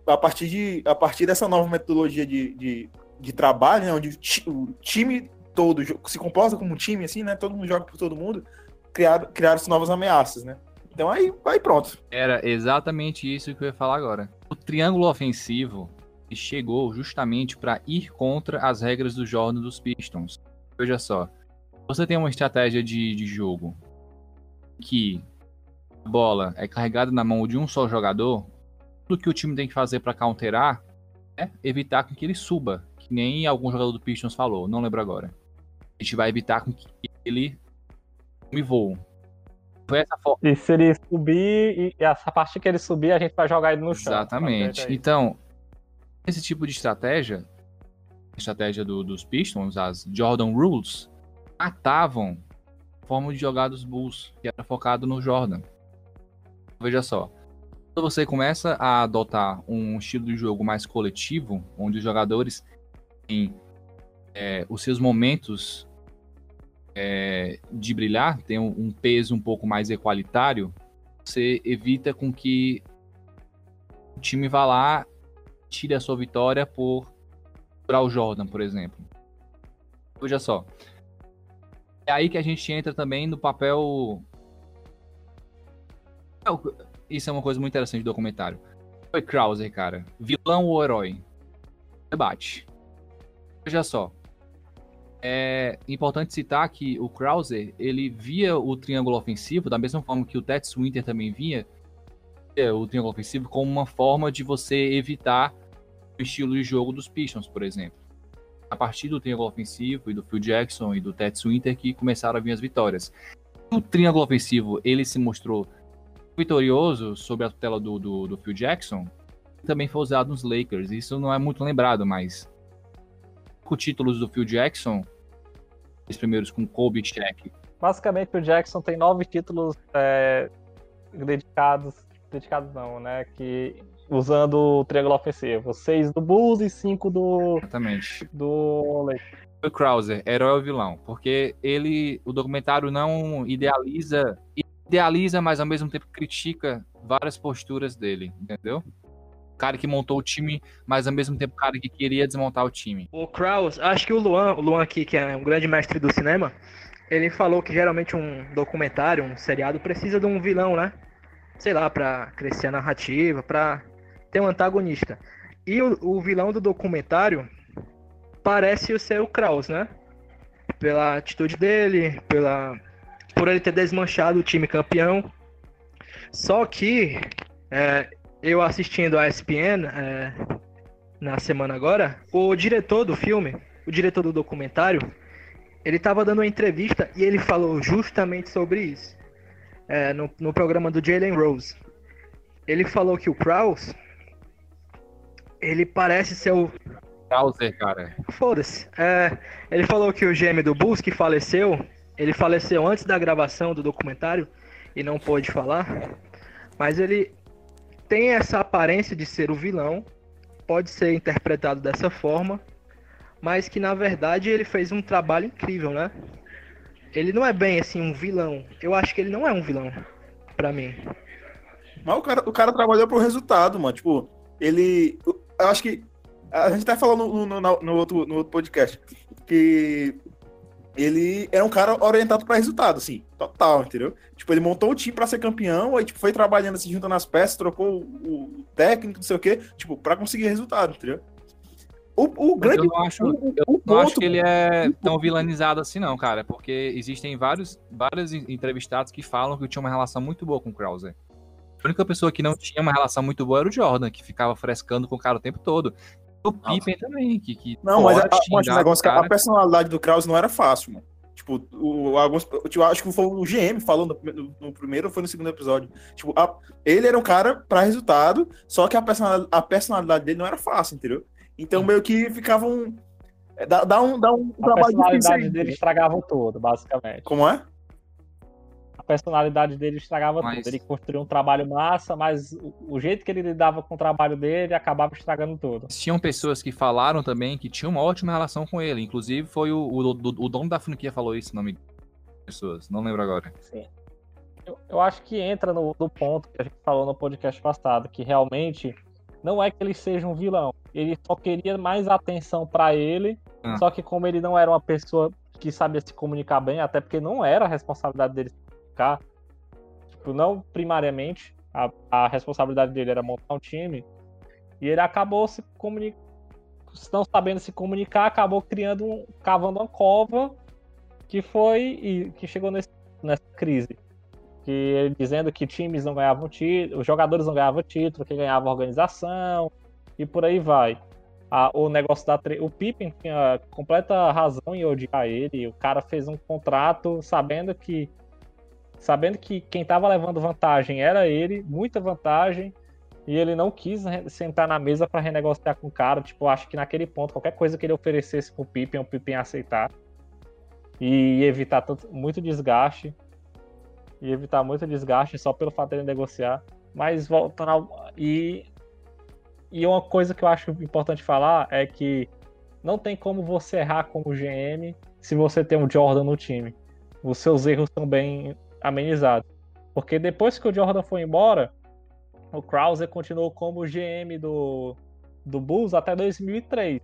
a partir, de, a partir dessa nova metodologia de, de, de trabalho, né, onde o, ti- o time todo se comporta como um time, assim, né? Todo mundo joga por todo mundo, criaram, criaram-se novas ameaças, né? Então aí, aí pronto. Era exatamente isso que eu ia falar agora. O triângulo ofensivo chegou justamente para ir contra as regras do Jordan dos Pistons. Veja só, você tem uma estratégia de, de jogo que a bola é carregada na mão de um só jogador, tudo que o time tem que fazer para counterar é evitar que ele suba, que nem algum jogador do Pistons falou, não lembro agora. A gente vai evitar com que ele me voe. Foi essa forma. E se ele subir, e essa parte que ele subir, a gente vai jogar ele no chão. Exatamente. Aí. Então, esse tipo de estratégia, a estratégia do- dos Pistons, as Jordan Rules, matavam a forma de jogar dos Bulls, que era focado no Jordan. Veja só. Quando você começa a adotar um estilo de jogo mais coletivo, onde os jogadores têm é, os seus momentos é, de brilhar, tem um, um peso um pouco mais equalitário, você evita com que o time vá lá tire a sua vitória por o Jordan, por exemplo. Veja só. É aí que a gente entra também no papel. É, Isso é uma coisa muito interessante do documentário. Foi Krauser, cara. Vilão ou herói? Debate. Veja só. É importante citar que o Krauser, ele via o triângulo ofensivo da mesma forma que o Ted Swinter também via o triângulo ofensivo como uma forma de você evitar o estilo de jogo dos Pistons, por exemplo. A partir do triângulo ofensivo e do Phil Jackson e do Ted Swinter que começaram a vir as vitórias. O triângulo ofensivo ele se mostrou vitorioso sob a tutela do, do, do Phil Jackson, também foi usado nos Lakers. Isso não é muito lembrado, mas com títulos do Phil Jackson, primeiros com Kobe e Shaq, Basicamente, o Jackson tem nove títulos é, dedicados. Dedicados não, né? Que usando o triângulo ofensivo. Seis do Bulls e cinco do, exatamente. do o Krauser, herói ou vilão? Porque ele, o documentário não idealiza, idealiza, mas ao mesmo tempo critica várias posturas dele, entendeu? Cara que montou o time, mas ao mesmo tempo o cara que queria desmontar o time. O Kraus, acho que o Luan, o Luan aqui, que é um grande mestre do cinema, ele falou que geralmente um documentário, um seriado, precisa de um vilão, né? Sei lá, pra crescer a narrativa, pra ter um antagonista. E o, o vilão do documentário parece ser o Kraus, né? Pela atitude dele, pela por ele ter desmanchado o time campeão. Só que é, eu assistindo a ESPN, é, na semana agora, o diretor do filme, o diretor do documentário, ele estava dando uma entrevista e ele falou justamente sobre isso. É, no, no programa do Jalen Rose. Ele falou que o Kraus, ele parece ser o Krauser, cara. Foda-se. É, ele falou que o gêmeo do Bulls que faleceu, ele faleceu antes da gravação do documentário e não pôde falar. Mas ele tem essa aparência de ser o vilão, pode ser interpretado dessa forma, mas que na verdade ele fez um trabalho incrível, né? Ele não é bem assim um vilão. Eu acho que ele não é um vilão, pra mim. Mas o cara, o cara trabalhou pro resultado, mano. Tipo, ele. Eu acho que. A gente tá falando no, no- no outro, no outro podcast. Que ele era um cara orientado pra resultado, assim, total, entendeu? Tipo, ele montou o time pra ser campeão, aí tipo, foi trabalhando assim, juntando as peças, trocou o, o técnico, não sei o quê, tipo, pra conseguir resultado, entendeu? O, o grande. eu não acho, o- eu acho que ele é tão vilanizado assim, não, cara. Porque existem vários, vários en- entrevistados que falam que tinha uma relação muito boa com o Krauser. A única pessoa que não tinha uma relação muito boa era o Jordan, que ficava frescando com o cara o tempo todo. O Pippen também, que, que Não, mas, a, mas esse negócio, o cara. a personalidade do Kraus não era fácil, mano. Tipo, o, alguns, eu acho que foi o GM falando no, no- no primeiro ou foi no segundo episódio. Tipo, a- ele era um cara pra resultado, só que a personalidade, a personalidade dele não era fácil, entendeu? Então meio que ficava um. é, Dá, dá um, dá um A trabalho difícil personalidade aí. dele estragava tudo, basicamente. Como é? Personalidade dele estragava Mas- tudo. Ele construiu um trabalho massa, mas o, jeito que ele lidava com o trabalho dele acabava estragando tudo. Tinham pessoas que falaram também que tinham uma ótima relação com ele. Inclusive, foi o, o, o- dono da franquia falou isso, não me pessoas. Não lembro agora. Sim. Eu, eu acho que entra no, no ponto que a gente falou no podcast passado, que realmente não é que ele seja um vilão. Ele só queria mais atenção pra ele, Ah. só que como ele não era uma pessoa que sabia se comunicar bem, até porque não era a responsabilidade dele se comunicar, tipo, não primariamente, a, a responsabilidade dele era montar um time, e ele acabou se comunicando, não sabendo se comunicar, acabou criando um, cavando uma cova que foi e que chegou nesse, nessa crise. Que ele dizendo que times não ganhavam título, os jogadores não ganhavam título, que ganhava a organização e por aí vai. Ah, o negócio da o Pippen tinha completa razão em odiar ele. O cara fez um contrato sabendo que sabendo que quem estava levando vantagem era ele, muita vantagem, e ele não quis sentar na mesa para renegociar com o cara. Tipo, acho que naquele ponto qualquer coisa que ele oferecesse pro Pippen, o Pippen aceitar e evitar tanto, muito desgaste e evitar muito desgaste só pelo fato de ele negociar. Mas voltando ao, e e uma coisa que eu acho importante falar é que não tem como você errar como GM se você tem um Jordan no time. Os seus erros são bem amenizados. Porque depois que o Jordan foi embora, o Krause continuou como GM do, do Bulls até 2003,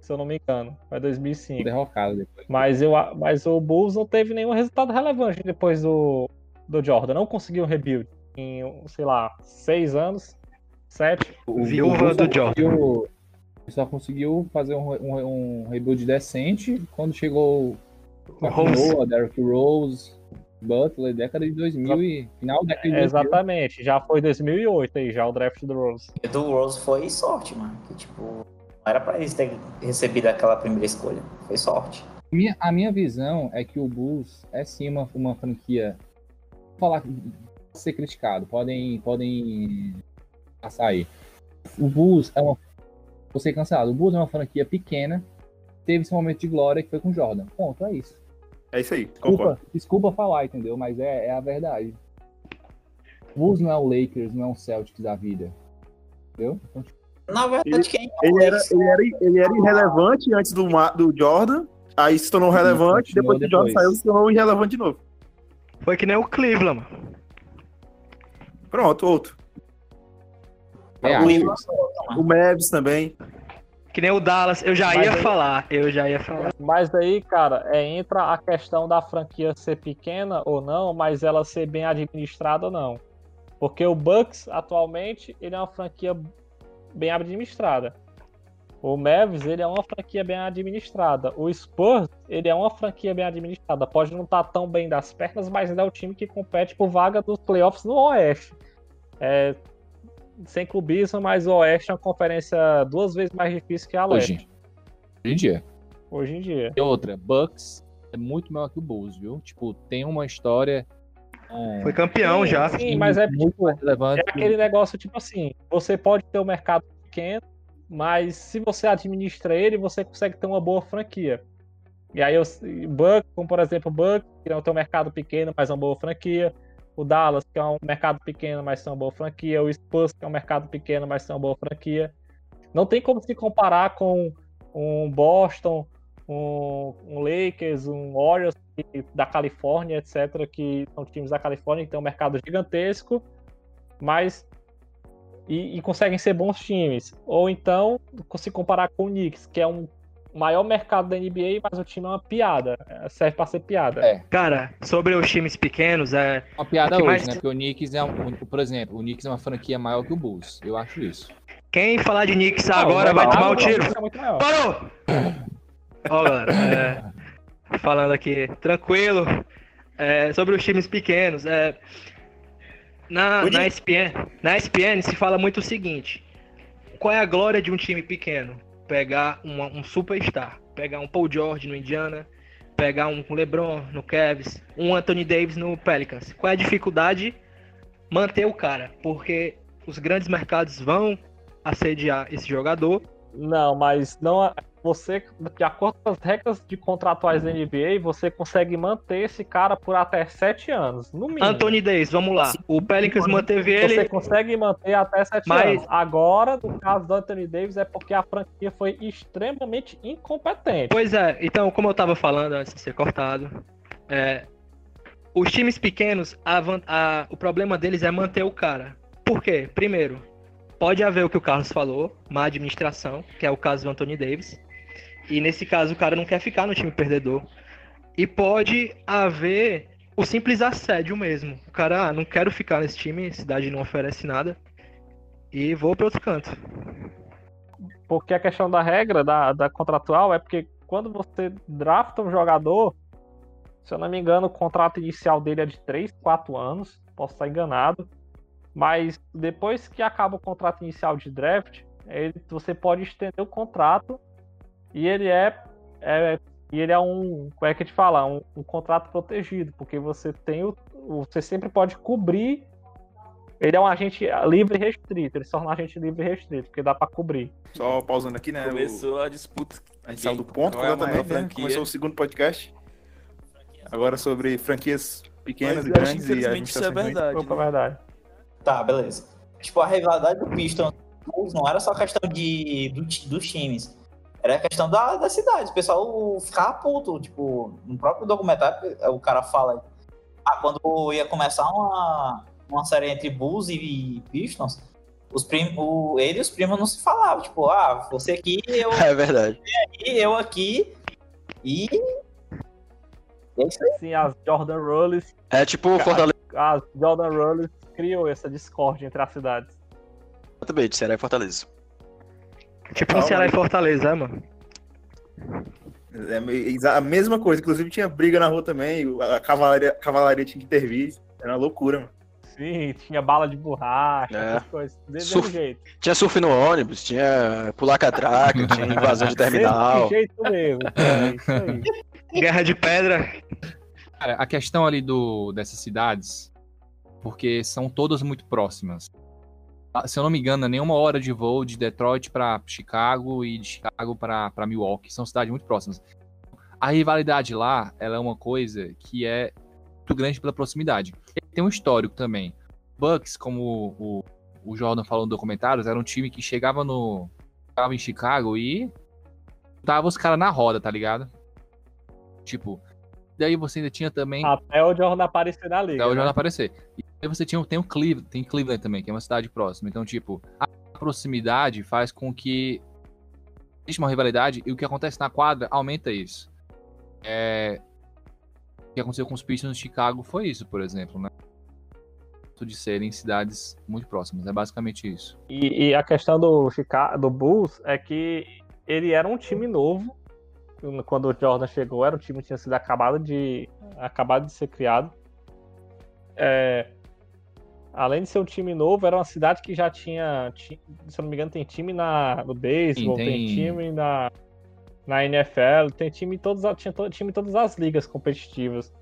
se eu não me engano. Foi 2005. Derrocado depois. Mas, eu, mas o Bulls não teve nenhum resultado relevante depois do, do Jordan. Não conseguiu um rebuild em, sei lá, seis anos, sete. Viúva do Jordan. Só conseguiu fazer um, um, um rebuild decente quando chegou O Rose. Noah, Derrick Rose, Butler, década de 2000 e final da década de 2000. Exatamente, já foi 2008 aí, já o draft do Rose. E do Rose foi sorte, mano. Que, tipo, não era pra eles terem recebido aquela primeira escolha. Foi sorte. Minha- a minha visão é que o Bulls é sim uma, uma franquia. Vou falar ser criticado, podem, podem passar aí. O Bulls é uma. Vou ser cancelado. O Bulls é uma franquia pequena, teve esse momento de glória que foi com o Jordan. Ponto, é isso. É isso aí, concordo. Desculpa, desculpa falar, entendeu? Mas é, é a verdade. O Bulls não é o Lakers, não é um Celtics da vida. Entendeu? Então, Na verdade, quem Ele era, ele, era, ele era irrelevante antes do, do Jordan, aí se tornou relevante, depois que o Jordan saiu, se tornou irrelevante de novo. Foi que nem o Cleveland, mano. Pronto, outro. é, o O Mavs também. Que nem o Dallas. Eu já Mas ia aí- falar. Eu já ia falar. Mas aí, cara, é, entra a questão da franquia ser pequena ou não, mas ela ser bem administrada ou não. Porque o Bucks, atualmente, ele é uma franquia bem administrada. O Mavs, ele é uma franquia bem administrada. O Spurs, ele é uma franquia bem administrada. Pode não estar tão bem das pernas, mas ainda é o time que compete por vaga dos playoffs no Oeste. É, sem clubismo, mas o Oeste é uma conferência duas vezes mais difícil que a Leste. Hoje. Hoje em dia. Hoje em dia. E outra, Bucks é muito maior que o Bulls, viu? Tipo, tem uma história. um, Foi campeão Sim, já. Sim, mas é muito tipo. É aquele negócio, tipo assim, você pode ter um mercado pequeno, mas se você administra ele, você consegue ter uma boa franquia. E aí, o Bucks, como por exemplo o Bucks, que não tem um mercado pequeno, mas é uma boa franquia. O Dallas, que é um mercado pequeno, mas tem uma boa franquia. O Spurs, que é um mercado pequeno, mas tem uma boa franquia. Não tem como se comparar com um Boston, um, um Lakers, um Warriors da Califórnia, etc., que são times da Califórnia que tem um mercado gigantesco, mas e, e conseguem ser bons times. Ou então se comparar com o Knicks, que é um maior mercado da NBA, mas o time é uma piada, é, serve para ser piada. É. Cara, sobre os times pequenos, é. Uma piada hoje, mais- né? Porque o Knicks é um, por exemplo, o Knicks é uma franquia maior que o Bulls. Eu acho isso. Quem falar de Knicks Não, agora vai lá tomar o o tiro. É. Parou! Ó, galera, é, falando aqui, tranquilo, é, sobre os times pequenos, é, na, na, ESPN, na ESPN se fala muito o seguinte, qual é a glória de um time pequeno? Pegar uma- um superstar, pegar um Paul George no Indiana, pegar um LeBron no Cavs, um Anthony Davis no Pelicans. Qual é a dificuldade? Manter o cara, porque os grandes mercados vão assediar esse jogador Não, mas não. Você, de acordo com as regras de contratuais da NBA, você consegue manter esse cara por até sete anos, no mínimo. Anthony Davis, vamos lá. O Pelicans manteve Você ele. consegue manter até sete Mas- anos. Agora, no caso do Anthony Davis, é porque a franquia foi extremamente incompetente. Pois é, então, como eu tava falando antes de ser cortado, é, os times pequenos, a a- o problema deles é manter o cara. Por quê? Primeiro, pode haver o que o Carlos falou, má administração, que é o caso do Anthony Davis. E nesse caso o cara não quer ficar no time perdedor. E pode haver o simples assédio mesmo. O cara, ah, não quero ficar nesse time, a cidade não oferece nada. E vou para outro canto. Porque a questão da regra da, da contratual é porque quando você drafta um jogador, se eu não me engano, o contrato inicial dele é de 3, 4 anos, posso estar enganado. Mas depois que acaba o contrato inicial de draft, ele- você pode estender o contrato e ele é, é- e ele é um, como é que te fala, um, um contrato protegido, porque você tem o, o- você sempre pode cobrir. Ele é um agente livre e restrito, ele se torna um agente livre e restrito, porque dá para cobrir. Só pausando aqui, né? o- Começou a disputa. A gente saiu do ponto é a completamente, né? Começou o segundo podcast. Agora sobre franquias pequenas Mas, e é, grandes e infelizmente isso é administrações ruins. verdade. Opa, né? verdade. Tá, beleza. Tipo, a rivalidade do Pistons Bulls não era só questão de, do dos times. Era questão da, da cidade. O pessoal ficava puto. Tipo, no próprio documentário, o cara fala. Ah, quando ia começar uma, uma série entre Bulls e Pistons, os prim, o, ele e os primos não se falavam. Tipo, ah, você aqui, eu É verdade. aqui, eu aqui. E. É isso aí. Sim, as Jordan Rulles, É tipo Fortaleza. as Jordan Rulles criou essa discórdia entre as cidades. Exatamente, Ceará e Fortaleza. Tipo Calma Ceará e Fortaleza, é, mano. É a mesma coisa, inclusive tinha briga na rua também, a cavalaria, a cavalaria tinha que intervir. Era uma loucura, mano. Sim, tinha bala de borracha, É. essas coisas. Desse Surf. jeito. Tinha surf no ônibus, tinha pular catraca, tinha invasão de terminal. Desse jeito mesmo. É isso aí. Guerra de pedra. Cara, a questão ali do, dessas cidades, porque são todas muito próximas. Ah, Se eu não me engano, é nenhuma hora de voo de Detroit para Chicago e de Chicago para Milwaukee. São cidades muito próximas. A rivalidade lá, ela é uma coisa que é muito grande pela proximidade. E Tem um histórico também. Bucks, como o, o Jordan falou no documentário, era um time que chegava no chegava em Chicago e tava os caras na roda, tá ligado? Tipo, daí você ainda tinha também Até o Jordan aparecer na liga. até o né? Jordan aparecer. E aí você tinha, tem o Cleveland, tem Cleveland também, que é uma cidade próxima. Então, tipo, a proximidade faz com que existe uma rivalidade e o que acontece na quadra aumenta isso. É... O que aconteceu com os Pistons de Chicago foi isso, por exemplo, né? De serem cidades muito próximas. É basicamente isso. E, e a questão do, Chicago, do Bulls é que ele era um time novo. Quando o Jordan chegou, era um time que tinha sido acabado de, acabado de ser criado. É, além de ser um time novo, era uma cidade que já tinha, ti- se eu não me engano, tem time na, no beisebol, tem... tem- time na, na NFL, tem time em todas, a- tinha to- time em todas as ligas competitivas.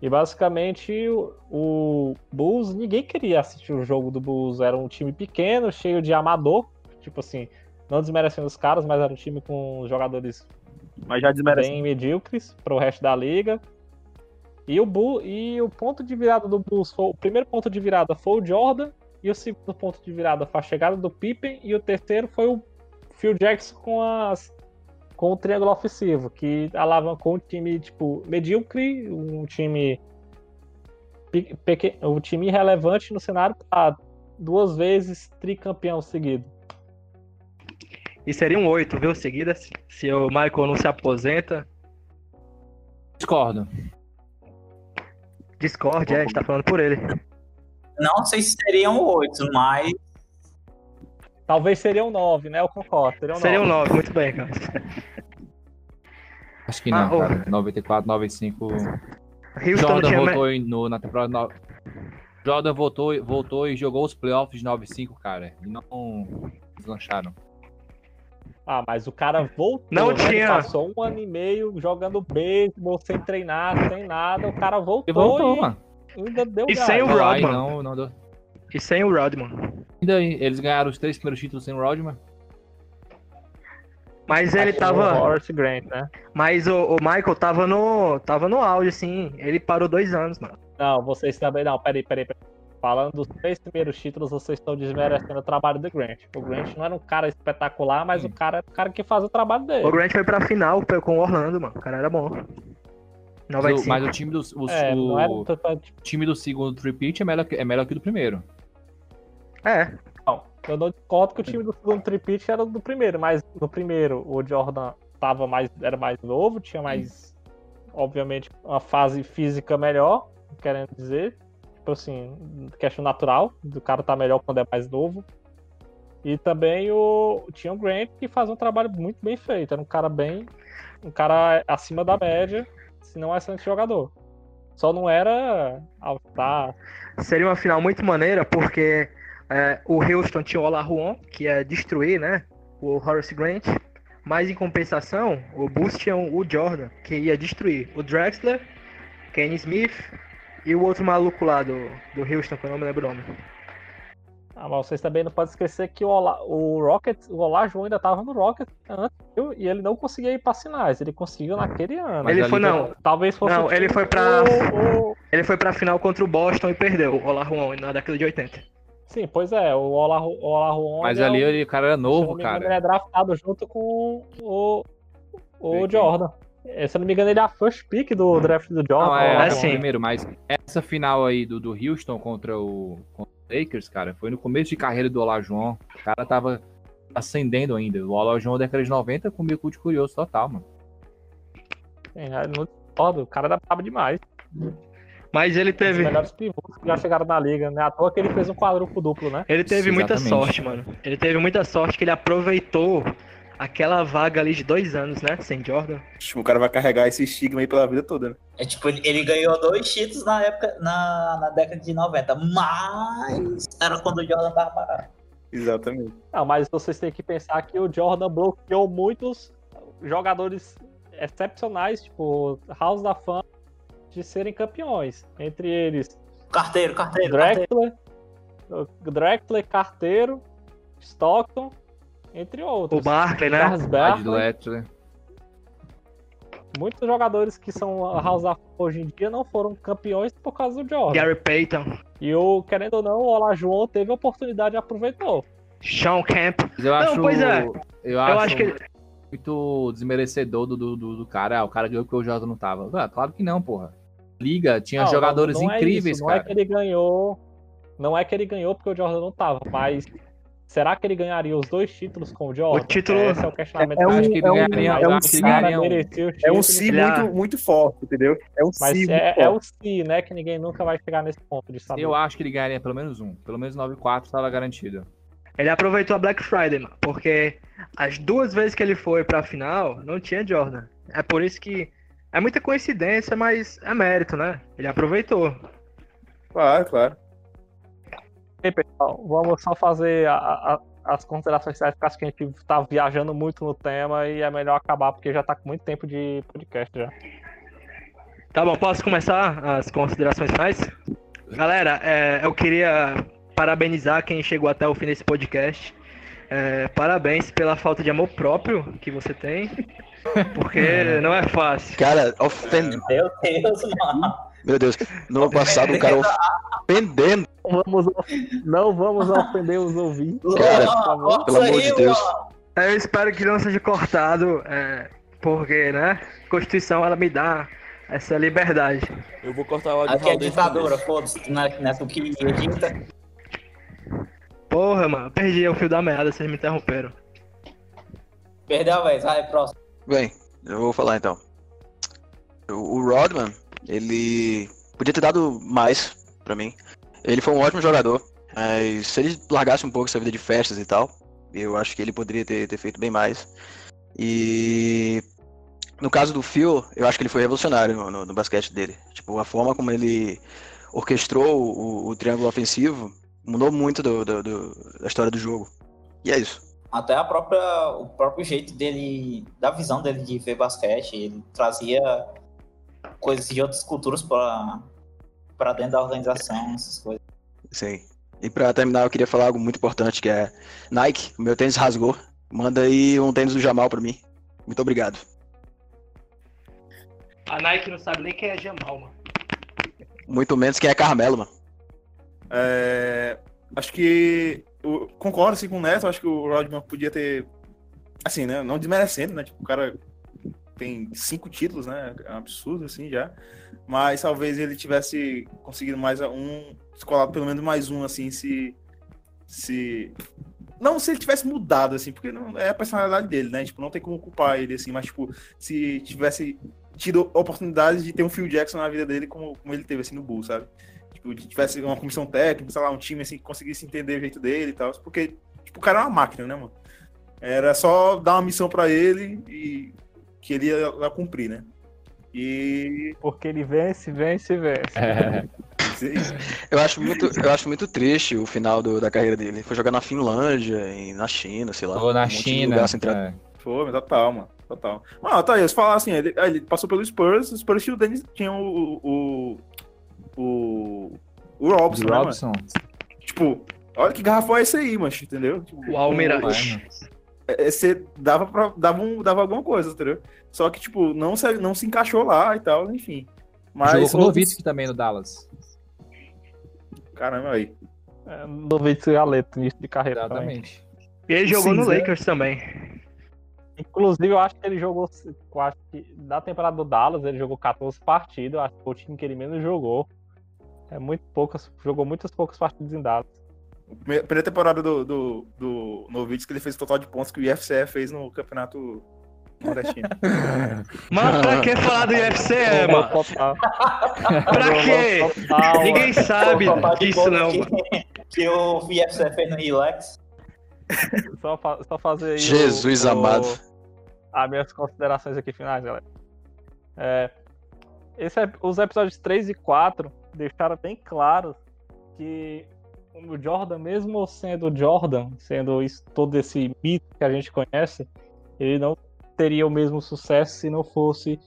E basicamente o, o Bulls, ninguém queria assistir o jogo do Bulls. Era um time pequeno, cheio de amador. Tipo assim, não desmerecendo os caras, mas era um time com jogadores Mas já desmerece. bem medíocres para o resto da liga. E o, Bull, e o ponto de virada do Bulls foi, o primeiro ponto de virada foi o Jordan e o segundo ponto de virada foi a chegada do Pippen e o terceiro foi o Phil Jackson com as com o triângulo ofensivo, que alavancou um time tipo medíocre, um time pe- peque- um time irrelevante no cenário para duas vezes tricampeão seguido. E seriam oito, viu? Seguidas. Se o Michael não se aposenta. Discordo. Discord, é, a gente tá falando por ele. Não sei se seriam oito, mas Talvez seriam nove, né? Eu concordo. Seriam, Seriam nove. nove, muito bem, cara. Acho que Ah, não, ô. cara. 94, 95. Houston Jordan tinha. voltou em- no, na temporada. No... Jordan voltou, voltou e jogou os playoffs de 95, cara. E não deslancharam. Ah, mas o cara voltou. Não né? Ele tinha- Passou um ano e meio jogando beisebol, sem treinar, sem nada. O cara voltou E voltou, e mano. ainda deu E gás. sem o Rodman. não, não deu. E sem o Rodman. Ainda eles ganharam os três primeiros títulos sem o Rodman. Mas ele O tava. Horace Grant, né? Mas o, o Michael tava no. tava no auge, assim. Ele parou dois anos, mano. Não, vocês também. Não, peraí, peraí, peraí. Falando dos três primeiros títulos, vocês estão desmerecendo o trabalho do Grant. O Grant não era um cara espetacular, mas o cara era o cara que faz o trabalho dele. O Grant foi pra final foi com o Orlando, mano. O cara era bom. Mas o, 95. mas o time do, o, É, o não era time do segundo tripit é melhor, que- é melhor que o do primeiro. É, Não, eu não discordo que o time do segundo tripit era do primeiro, mas no primeiro o Jordan tava mais, era mais novo, tinha mais, obviamente, uma fase física melhor, querendo dizer. Tipo assim, questão natural, do cara tá melhor quando é mais novo. E também o o Grant que faz um trabalho muito bem feito, era um cara bem, um cara acima da média, se não é excelente jogador. Só não era altar, seria uma final muito maneira, porque é, o Houston tinha o Olajuwon, que ia destruir, né? O Horace Grant. Mas em compensação, o Bulls tinha o Jordan, que ia destruir o Drexler, Kenny Smith e o outro maluco lá do, do Houston, que eu não me lembro o nome. Ah, mas vocês também não podem esquecer que o, Ola, o Rocket, o Olajuwon ainda tava no Rocket antes, viu? e ele não conseguia ir pra sinais, ele conseguiu naquele ano. Mas ele foi, não, Talvez fosse Não, ele foi pra- o- ele foi pra final contra o Boston e perdeu, o Olajuwon, na década de 80. Sim, pois é, o Olajuwon... Mas é ali o- ele- o cara era novo, engano, Ele cara. é draftado junto com o, o. Jordan. Eh, Se eu não me engano, ele é a first pick do draft do Jordan. Não, é, o é é Olajuwon. sim. primeiro, mas essa final aí do, do Houston contra o, contra o Lakers, cara, foi no começo de carreira do Olajuwon. O cara tava ascendendo ainda. O Olajuwon da década de 90 com o de curioso total, mano. É, não discordo, o cara era brabo demais. Mas ele teve, melhores pivots que já chegaram na liga, né? À toa que ele fez um quadruplo duplo, né? ele teve muita Exatamente. sorte, mano. Ele teve muita sorte que ele aproveitou aquela vaga ali de dois anos, né? Sem Jordan. O cara vai carregar esse estigma aí pela vida toda, né? é tipo, ele, ganhou dois títulos na época, na, na década de 90, mas era quando o Jordan tava parado. Exatamente. Não, mas vocês têm que pensar que o Jordan bloqueou muitos jogadores excepcionais, tipo House da Fama, de serem campeões. Entre eles, Carteiro, carteiro, carteiro. Drexler, o Drexler, Carteiro, Stockton, entre outros. O Barkley, né? Charles Ed Barkley, muitos jogadores que são House Fama hoje em dia não foram campeões por causa do Jordan. Gary Payton, E o, querendo ou não, o Olajuwon teve a oportunidade e aproveitou. Sean. Mas eu acho, pois é. Eu acho, acho que- muito desmerecedor do, do, do, do cara. Ah, o cara ganhou porque o Jordan não tava. Ah, claro que não, porra. Liga tinha Não, jogadores não é incríveis, isso, Não é cara. que ele ganhou. Não é que ele ganhou porque o Jordan não tava, mas será que ele ganharia os dois títulos com o Jordan? O título- Esse é o questionamento. É que um- eu acho que ele é um- ganharia, é eu um acho que ganharia um- o É um título, si Ele- muito, muito forte, entendeu? É um Mas si é, é o si, né? Que ninguém nunca vai chegar nesse ponto de saber. Eu acho que ele ganharia pelo menos um. Pelo menos 9-4 tava garantido. Ele aproveitou a Black Friday, mano, porque as duas vezes que ele foi pra final, não tinha Jordan. É por isso que é muita coincidência, mas é mérito, né? Ele aproveitou. Claro, claro. Aí, pessoal, vamos só fazer a- a- as considerações finais, porque acho que a gente tá viajando muito no tema e é melhor acabar, porque já tá com muito tempo de podcast já. Tá bom, posso começar as considerações finais? Galera, é, eu queria parabenizar quem chegou até o fim desse podcast. É, parabéns pela falta de amor próprio que você tem, porque não é fácil. Cara, ofendendo. Meu Deus, mano. Meu Deus, no ano passado o cara ofendendo. Vamos, não vamos ofender os ouvintes. Cara, pelo amor de Deus. Eu espero que não seja cortado, é, porque, né, a Constituição ela me dá essa liberdade. Eu vou cortar o áudio Aqui é o ditadura, foda-se, não é, é tu que edita. Porra, mano, perdi o fio da meada, vocês me interromperam. Perdeu a vez, vai, próximo. Bem, eu vou falar então. O o Rodman, ele podia ter dado mais pra mim. Ele foi um ótimo jogador, mas se ele largasse um pouco essa vida de festas e tal, eu acho que ele poderia ter, ter feito bem mais. E no caso do Phil, eu acho que ele foi revolucionário no, no- no basquete dele. Tipo, a forma como ele orquestrou o, o triângulo ofensivo mudou muito do- do- do- da história do jogo. E é isso. Até a própria, o próprio jeito dele, da visão dele de ver basquete, ele trazia coisas de outras culturas para para dentro da organização, essas coisas. Sim. E pra terminar, eu queria falar algo muito importante, que é Nike, o meu tênis rasgou. Manda aí um tênis do Jamal pra mim. Muito obrigado. A Nike não sabe nem quem é Jamal, mano. Muito menos quem é Carmelo, mano. É, acho que. eu concordo assim, com o Neto, acho que o Rodman podia ter. Assim, né? Não desmerecendo, né? Tipo, o cara tem cinco títulos, né? É um absurdo, assim, já. Mas talvez ele tivesse conseguido mais um. Escolado pelo menos mais um, assim, se. Se. Não se ele tivesse mudado, assim, porque não é a personalidade dele, né? Tipo, não tem como culpar ele, assim, mas, tipo, se tivesse tido oportunidade de ter um Phil Jackson na vida dele como, como ele teve, assim, no Bulls, sabe? Tipo, tivesse uma comissão técnica, sei lá, um time assim que conseguisse entender o jeito dele e tal. Porque, tipo, o cara é uma máquina, né, mano? Era só dar uma missão pra ele e que ele ia lá cumprir, né? E. Porque ele vence, vence, vence. Eu acho muito, eu acho muito triste o final do- da carreira dele. Ele foi jogar na Finlândia, e na China, sei lá. Ou na um China. lugar sem tra- é. Foi, mas total, mano. Total. Mano, tá aí, você falar assim, ele, ele passou pelo Spurs, o Spurs tinha o Dennis, tinha o. o. o. o Robson, né, mano? Robson. Tipo, olha que garrafão é esse aí, mano, entendeu? Tipo, O Almirante. É, você dava pra, dava, um, dava alguma coisa, entendeu? Só que, tipo, não se, não se encaixou lá e tal, enfim. Mas. Jogou com o outros- Nowitzki também no Dallas. Caramba, aí. É, Novites Galeto, início de carreira também. Exatamente. E ele jogou no Cinza. Lakers também. Inclusive, eu acho que ele jogou, eu acho que na temporada do Dallas, ele jogou 14 partidas, eu acho que foi o time que ele menos jogou. É muito poucas, jogou muitas poucas partidas em Dallas. Primeira primeira temporada do, do, do Novitz que ele fez o total de pontos que o IFCE fez no campeonato nordestino. Mano, pra que falar do UFC, é, Jogou mano? total. Pra quê? Ninguém sabe disso, não, que, que o VFC fez no Relax. Só, fa- só fazer aí. Jesus o- amado. As minhas considerações aqui finais, galera. É, esse ep- os episódios 3 e 4 deixaram bem claro que o Jordan, mesmo sendo Jordan, sendo isso, todo esse mito que a gente conhece, ele não teria o mesmo sucesso se não fosse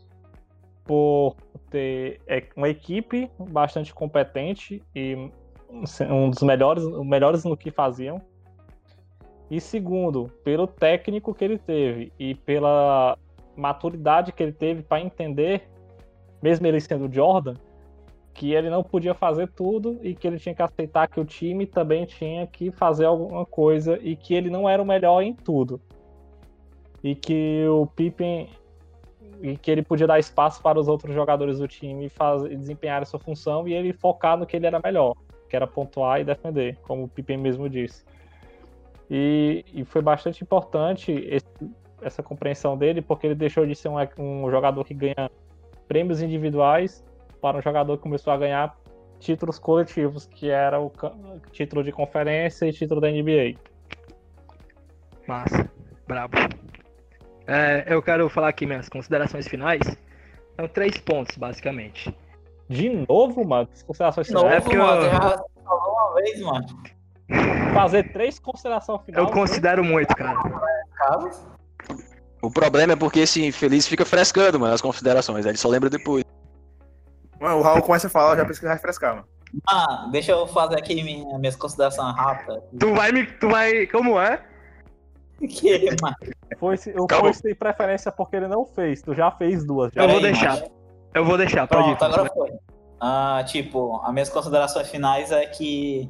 por ter é, uma equipe bastante competente e um dos melhores, melhores no que faziam. E segundo, pelo técnico que ele teve e pela maturidade que ele teve para entender, mesmo ele sendo Jordan, que ele não podia fazer tudo e que ele tinha que aceitar que o time também tinha que fazer alguma coisa e que ele não era o melhor em tudo. E que o Pippen e que ele podia dar espaço para os outros jogadores do time fazer, desempenhar sua função e ele focar no que ele era melhor, que era pontuar e defender, como o Pippen mesmo disse. E, e foi bastante importante esse- essa compreensão dele, porque ele deixou de ser um, um jogador que ganha prêmios individuais para um jogador que começou a ganhar títulos coletivos, que era o título de conferência e título da NBA. Massa. Brabo. É, eu quero falar aqui minhas considerações finais. São três pontos, basicamente. De novo, mano, as considerações Novo, finais. É porque mano. eu- Já falou uma vez, mano. fazer três considerações finais. Eu considero muito, cara. O problema é porque esse infeliz fica frescando, mano, as considerações. Ele só lembra depois. Mano, o Raul começa a falar, eu já pensei que vai refrescar, mano. Ah, deixa eu fazer aqui minha, minhas considerações rápidas. Tu vai me. Tu vai. Como é? Que, mano, Foi, o Calma. Tem preferência porque ele não fez. Tu já fez duas. Já. Eu vou deixar. Eu vou deixar, pode ir. Pronto, agora foi. Ah, tipo, as minhas considerações finais é que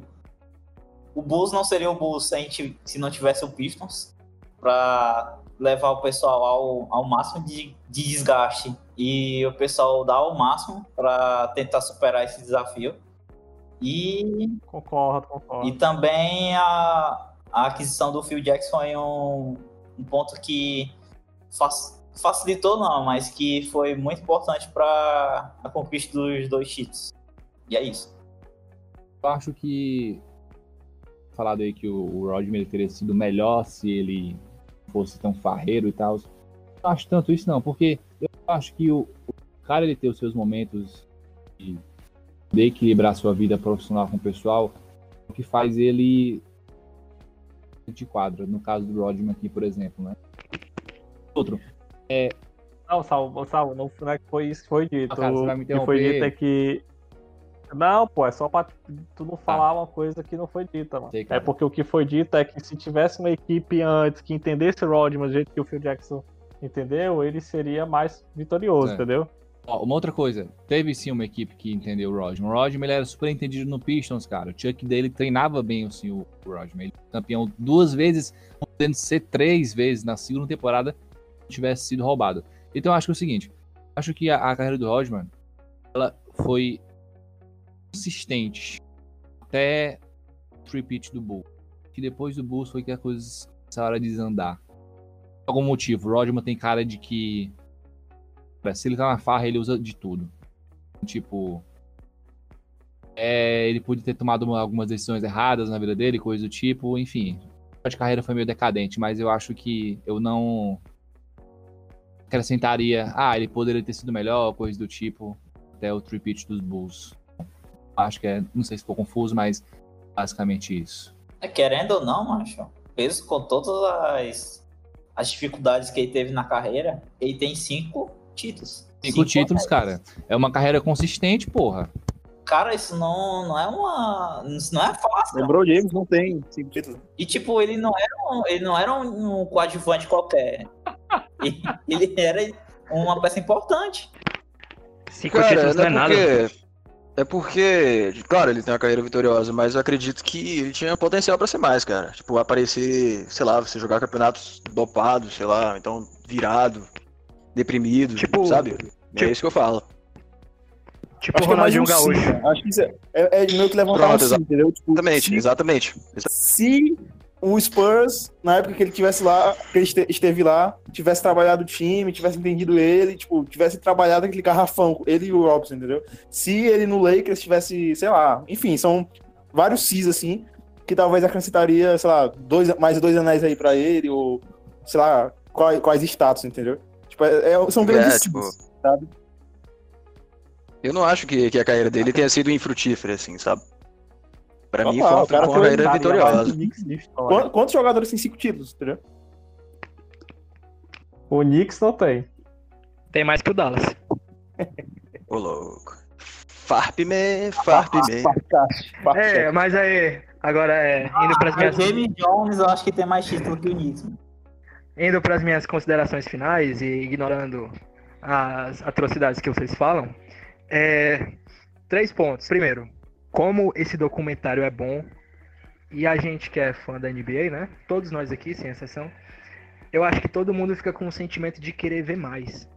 o Bulls não seria o Bulls se, a gente, se não tivesse o Pistons pra levar o pessoal ao, ao máximo de, de desgaste e o pessoal dar o máximo pra tentar superar esse desafio. E, Concordo, concordo. e também a, a aquisição do Phil Jackson foi um, um ponto que fac- facilitou não, mas que foi muito importante para a conquista dos dois títulos. E é isso. Eu acho que. Falado aí que o, o Rodman teria sido melhor se ele fosse tão farreiro e tal. Não acho tanto isso, não, porque eu acho que o, o cara ele ter os seus momentos de, de equilibrar sua vida profissional com o pessoal, o que faz ele de quadra, no caso do Rodman aqui, por exemplo, né? Outro, Não, Salvo, Salvo, não é que foi isso que foi dito. Ah, cara, você vai me que foi dito é que. Não, pô, é só pra tu não falar uma coisa que não foi dita, mano. Sei. É porque o que foi dito é que se tivesse uma equipe antes que entendesse o Rodman do jeito que o Phil Jackson entendeu, ele seria mais vitorioso, É. entendeu? Ó, uma outra coisa, teve sim uma equipe que entendeu o Rodman. O Rodman ele era super entendido no Pistons, cara. O Chuck dele treinava bem assim, o Rodman. Ele foi campeão duas vezes, podendo ser três vezes na segunda temporada se tivesse sido roubado. Então eu acho que é o seguinte, acho que a, a carreira do Rodman ela foi consistente até o repeat do Bulls. Que depois do Bulls foi que as coisas começaram a desandar. Algum motivo, o Rodman tem cara de que Cara, se ele tá na farra, ele usa de tudo. Tipo. é, ele podia ter tomado uma- algumas decisões erradas na vida dele, coisa do tipo, enfim. A carreira foi meio decadente, mas eu acho que eu não acrescentaria. Ah, ele poderia ter sido melhor, coisa do tipo, até o tripit dos Bulls. Acho que é. Não sei se ficou confuso, mas basicamente isso. É, querendo ou não, macho, mesmo com todas as, as dificuldades que ele teve na carreira, ele tem cinco títulos. Cinco títulos, anéis. cara. É uma carreira consistente, porra. Cara, isso não, não é uma. Isso não é fácil. cara. Lembrou James, não tem cinco títulos. E tipo, ele não era um, ele não era um, um coadjuvante qualquer. Ele, ele era uma peça importante. Cinco Cara, títulos não não é é nada. porque. É porque, claro, ele tem uma carreira vitoriosa, mas eu acredito que ele tinha potencial pra ser mais, cara. Tipo, aparecer, sei lá, você jogar campeonatos dopados, sei lá, então virado, deprimido, Tipo- sabe? tipo- É isso que eu falo. Tipo Acho que é mais Ronaldinho um sim, Gaúcho. cara. Acho que isso é, é, é meio que levantar Pronto, um sim, entendeu? Tipo, Exatamente, se- exatamente. se o Spurs, na época que ele tivesse lá, que ele este- esteve lá, tivesse trabalhado o time, tivesse entendido ele, tipo, tivesse trabalhado aquele garrafão, ele e o Robson, entendeu? Se ele no Lakers tivesse, sei lá, enfim, são vários cis assim, que talvez acrescentaria, sei lá, dois, mais dois anéis aí pra ele, ou sei lá, quais, quais status, entendeu? Tipo, é- é- são grandes É, tipo, sabe? Eu não acho que, que a carreira dele tenha sido infrutífera, assim, sabe? Pra mim, foi, o cara foi uma foi carreira Cara, vitoriosa. o. Quantos, quantos jogadores têm cinco títulos, entendeu? O Knicks não tem. Tem mais que o Dallas. Ô, louco. Farp-me, farp-me. É, mas aí, agora é, indo pras O minhas, James Jones, eu acho que tem mais título que o Knicks. indo pras minhas considerações finais e ignorando as atrocidades que vocês falam, é, três pontos. Primeiro, como esse documentário é bom e a gente que é fã da NBA, né? Todos nós aqui, sem exceção, eu acho que todo mundo fica com o sentimento de querer ver mais.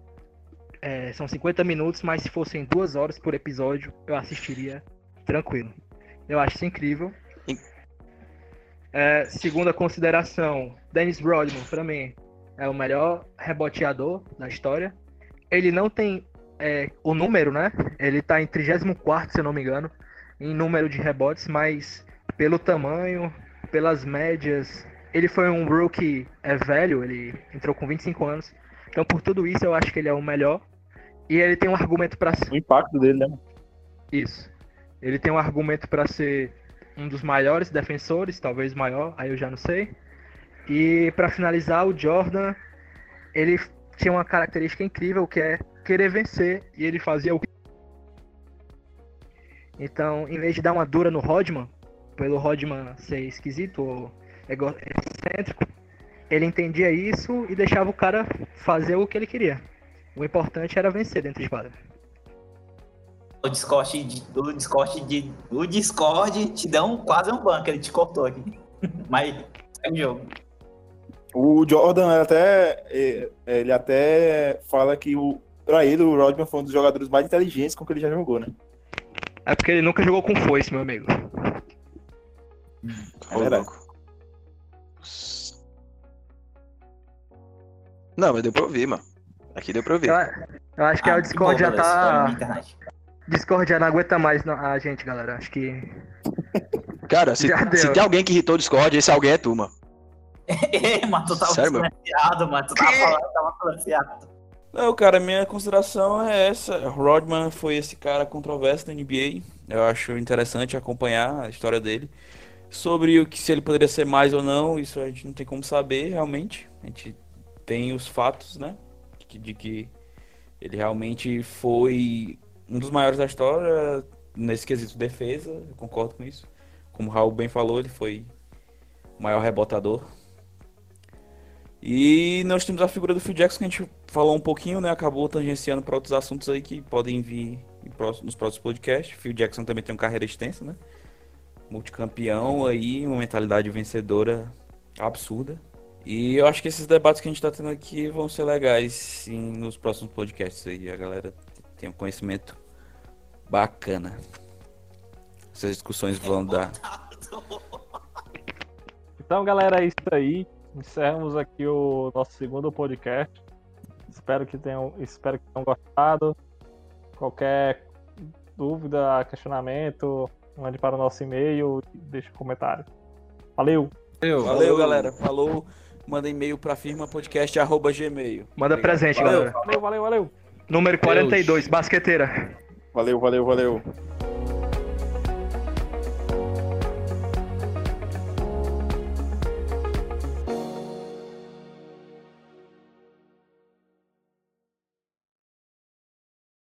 É, são 50 minutos, mas se fossem duas horas por episódio, eu assistiria tranquilo. Eu acho isso incrível. In- É, segunda consideração, Dennis Rodman, pra mim, é o melhor reboteador da história. Ele não tem é, o número, né? Ele tá em 34, se eu não me engano, em número de rebotes, mas pelo tamanho, pelas médias, ele foi um rookie é velho, ele entrou com 25 anos. Então, por tudo isso, eu acho que ele é o melhor. E ele tem um argumento pra O impacto dele, né? isso. Ele tem um argumento para ser um dos maiores defensores, talvez maior, aí eu já não sei. E para finalizar, o Jordan, ele tinha uma característica incrível que é querer vencer e ele fazia o Então, em vez de dar uma dura no Rodman, pelo Rodman ser esquisito ou egocêntrico, ele entendia isso e deixava o cara fazer o que ele queria. O importante era vencer dentro de quadra. O Discord, o Discord, de, o Discord te deu um, quase um banco, ele te cortou aqui. Mas é um jogo. O Jordan até ele até fala que o pra ele o Rodman foi um dos jogadores mais inteligentes com que ele já jogou, né? É porque ele nunca jogou com foice, meu amigo. É verdade. Não, mas deu pra ouvir, mano. Aqui deu pra ouvir. Eu, eu acho que Ah, o que Discord bom, já tá. Discord já não aguenta mais não- a gente, galera. Acho que. Cara, se, se tem alguém que irritou o Discord, esse alguém é tu, mano. Ei, mas tu tava Sério, mano. Tu tava falando, tava silenciado. Não, cara, minha consideração é essa. Rodman foi esse cara controverso da NBA. Eu acho interessante acompanhar a história dele. Sobre o que se ele poderia ser mais ou não, isso a gente não tem como saber realmente. A gente tem os fatos, né? De que, ele realmente foi um dos maiores da história nesse quesito de defesa. Eu concordo com isso. Como o Raul bem falou, ele foi o maior rebotador e nós temos a figura do Phil Jackson que a gente falou um pouquinho, né? Acabou tangenciando para outros assuntos aí que podem vir nos próximos podcasts. Phil Jackson também tem uma carreira extensa, né? Multicampeão aí, uma mentalidade vencedora absurda. E eu acho que esses debates que a gente tá tendo aqui vão ser legais sim, nos próximos podcasts aí. A galera tem um conhecimento bacana. Essas discussões vão dar. Então, galera, é isso aí. Encerramos aqui o nosso segundo podcast. Espero que tenham, espero que tenham gostado. Qualquer dúvida, questionamento, mande para o nosso e-mail e deixe um comentário. Valeu! Eu, Valeu, galera. Falou. Manda e-mail pra firma podcast@gmail. Manda presente, Valeu. galera. Valeu, valeu, valeu! Número 42, basqueteira. Valeu, valeu, valeu.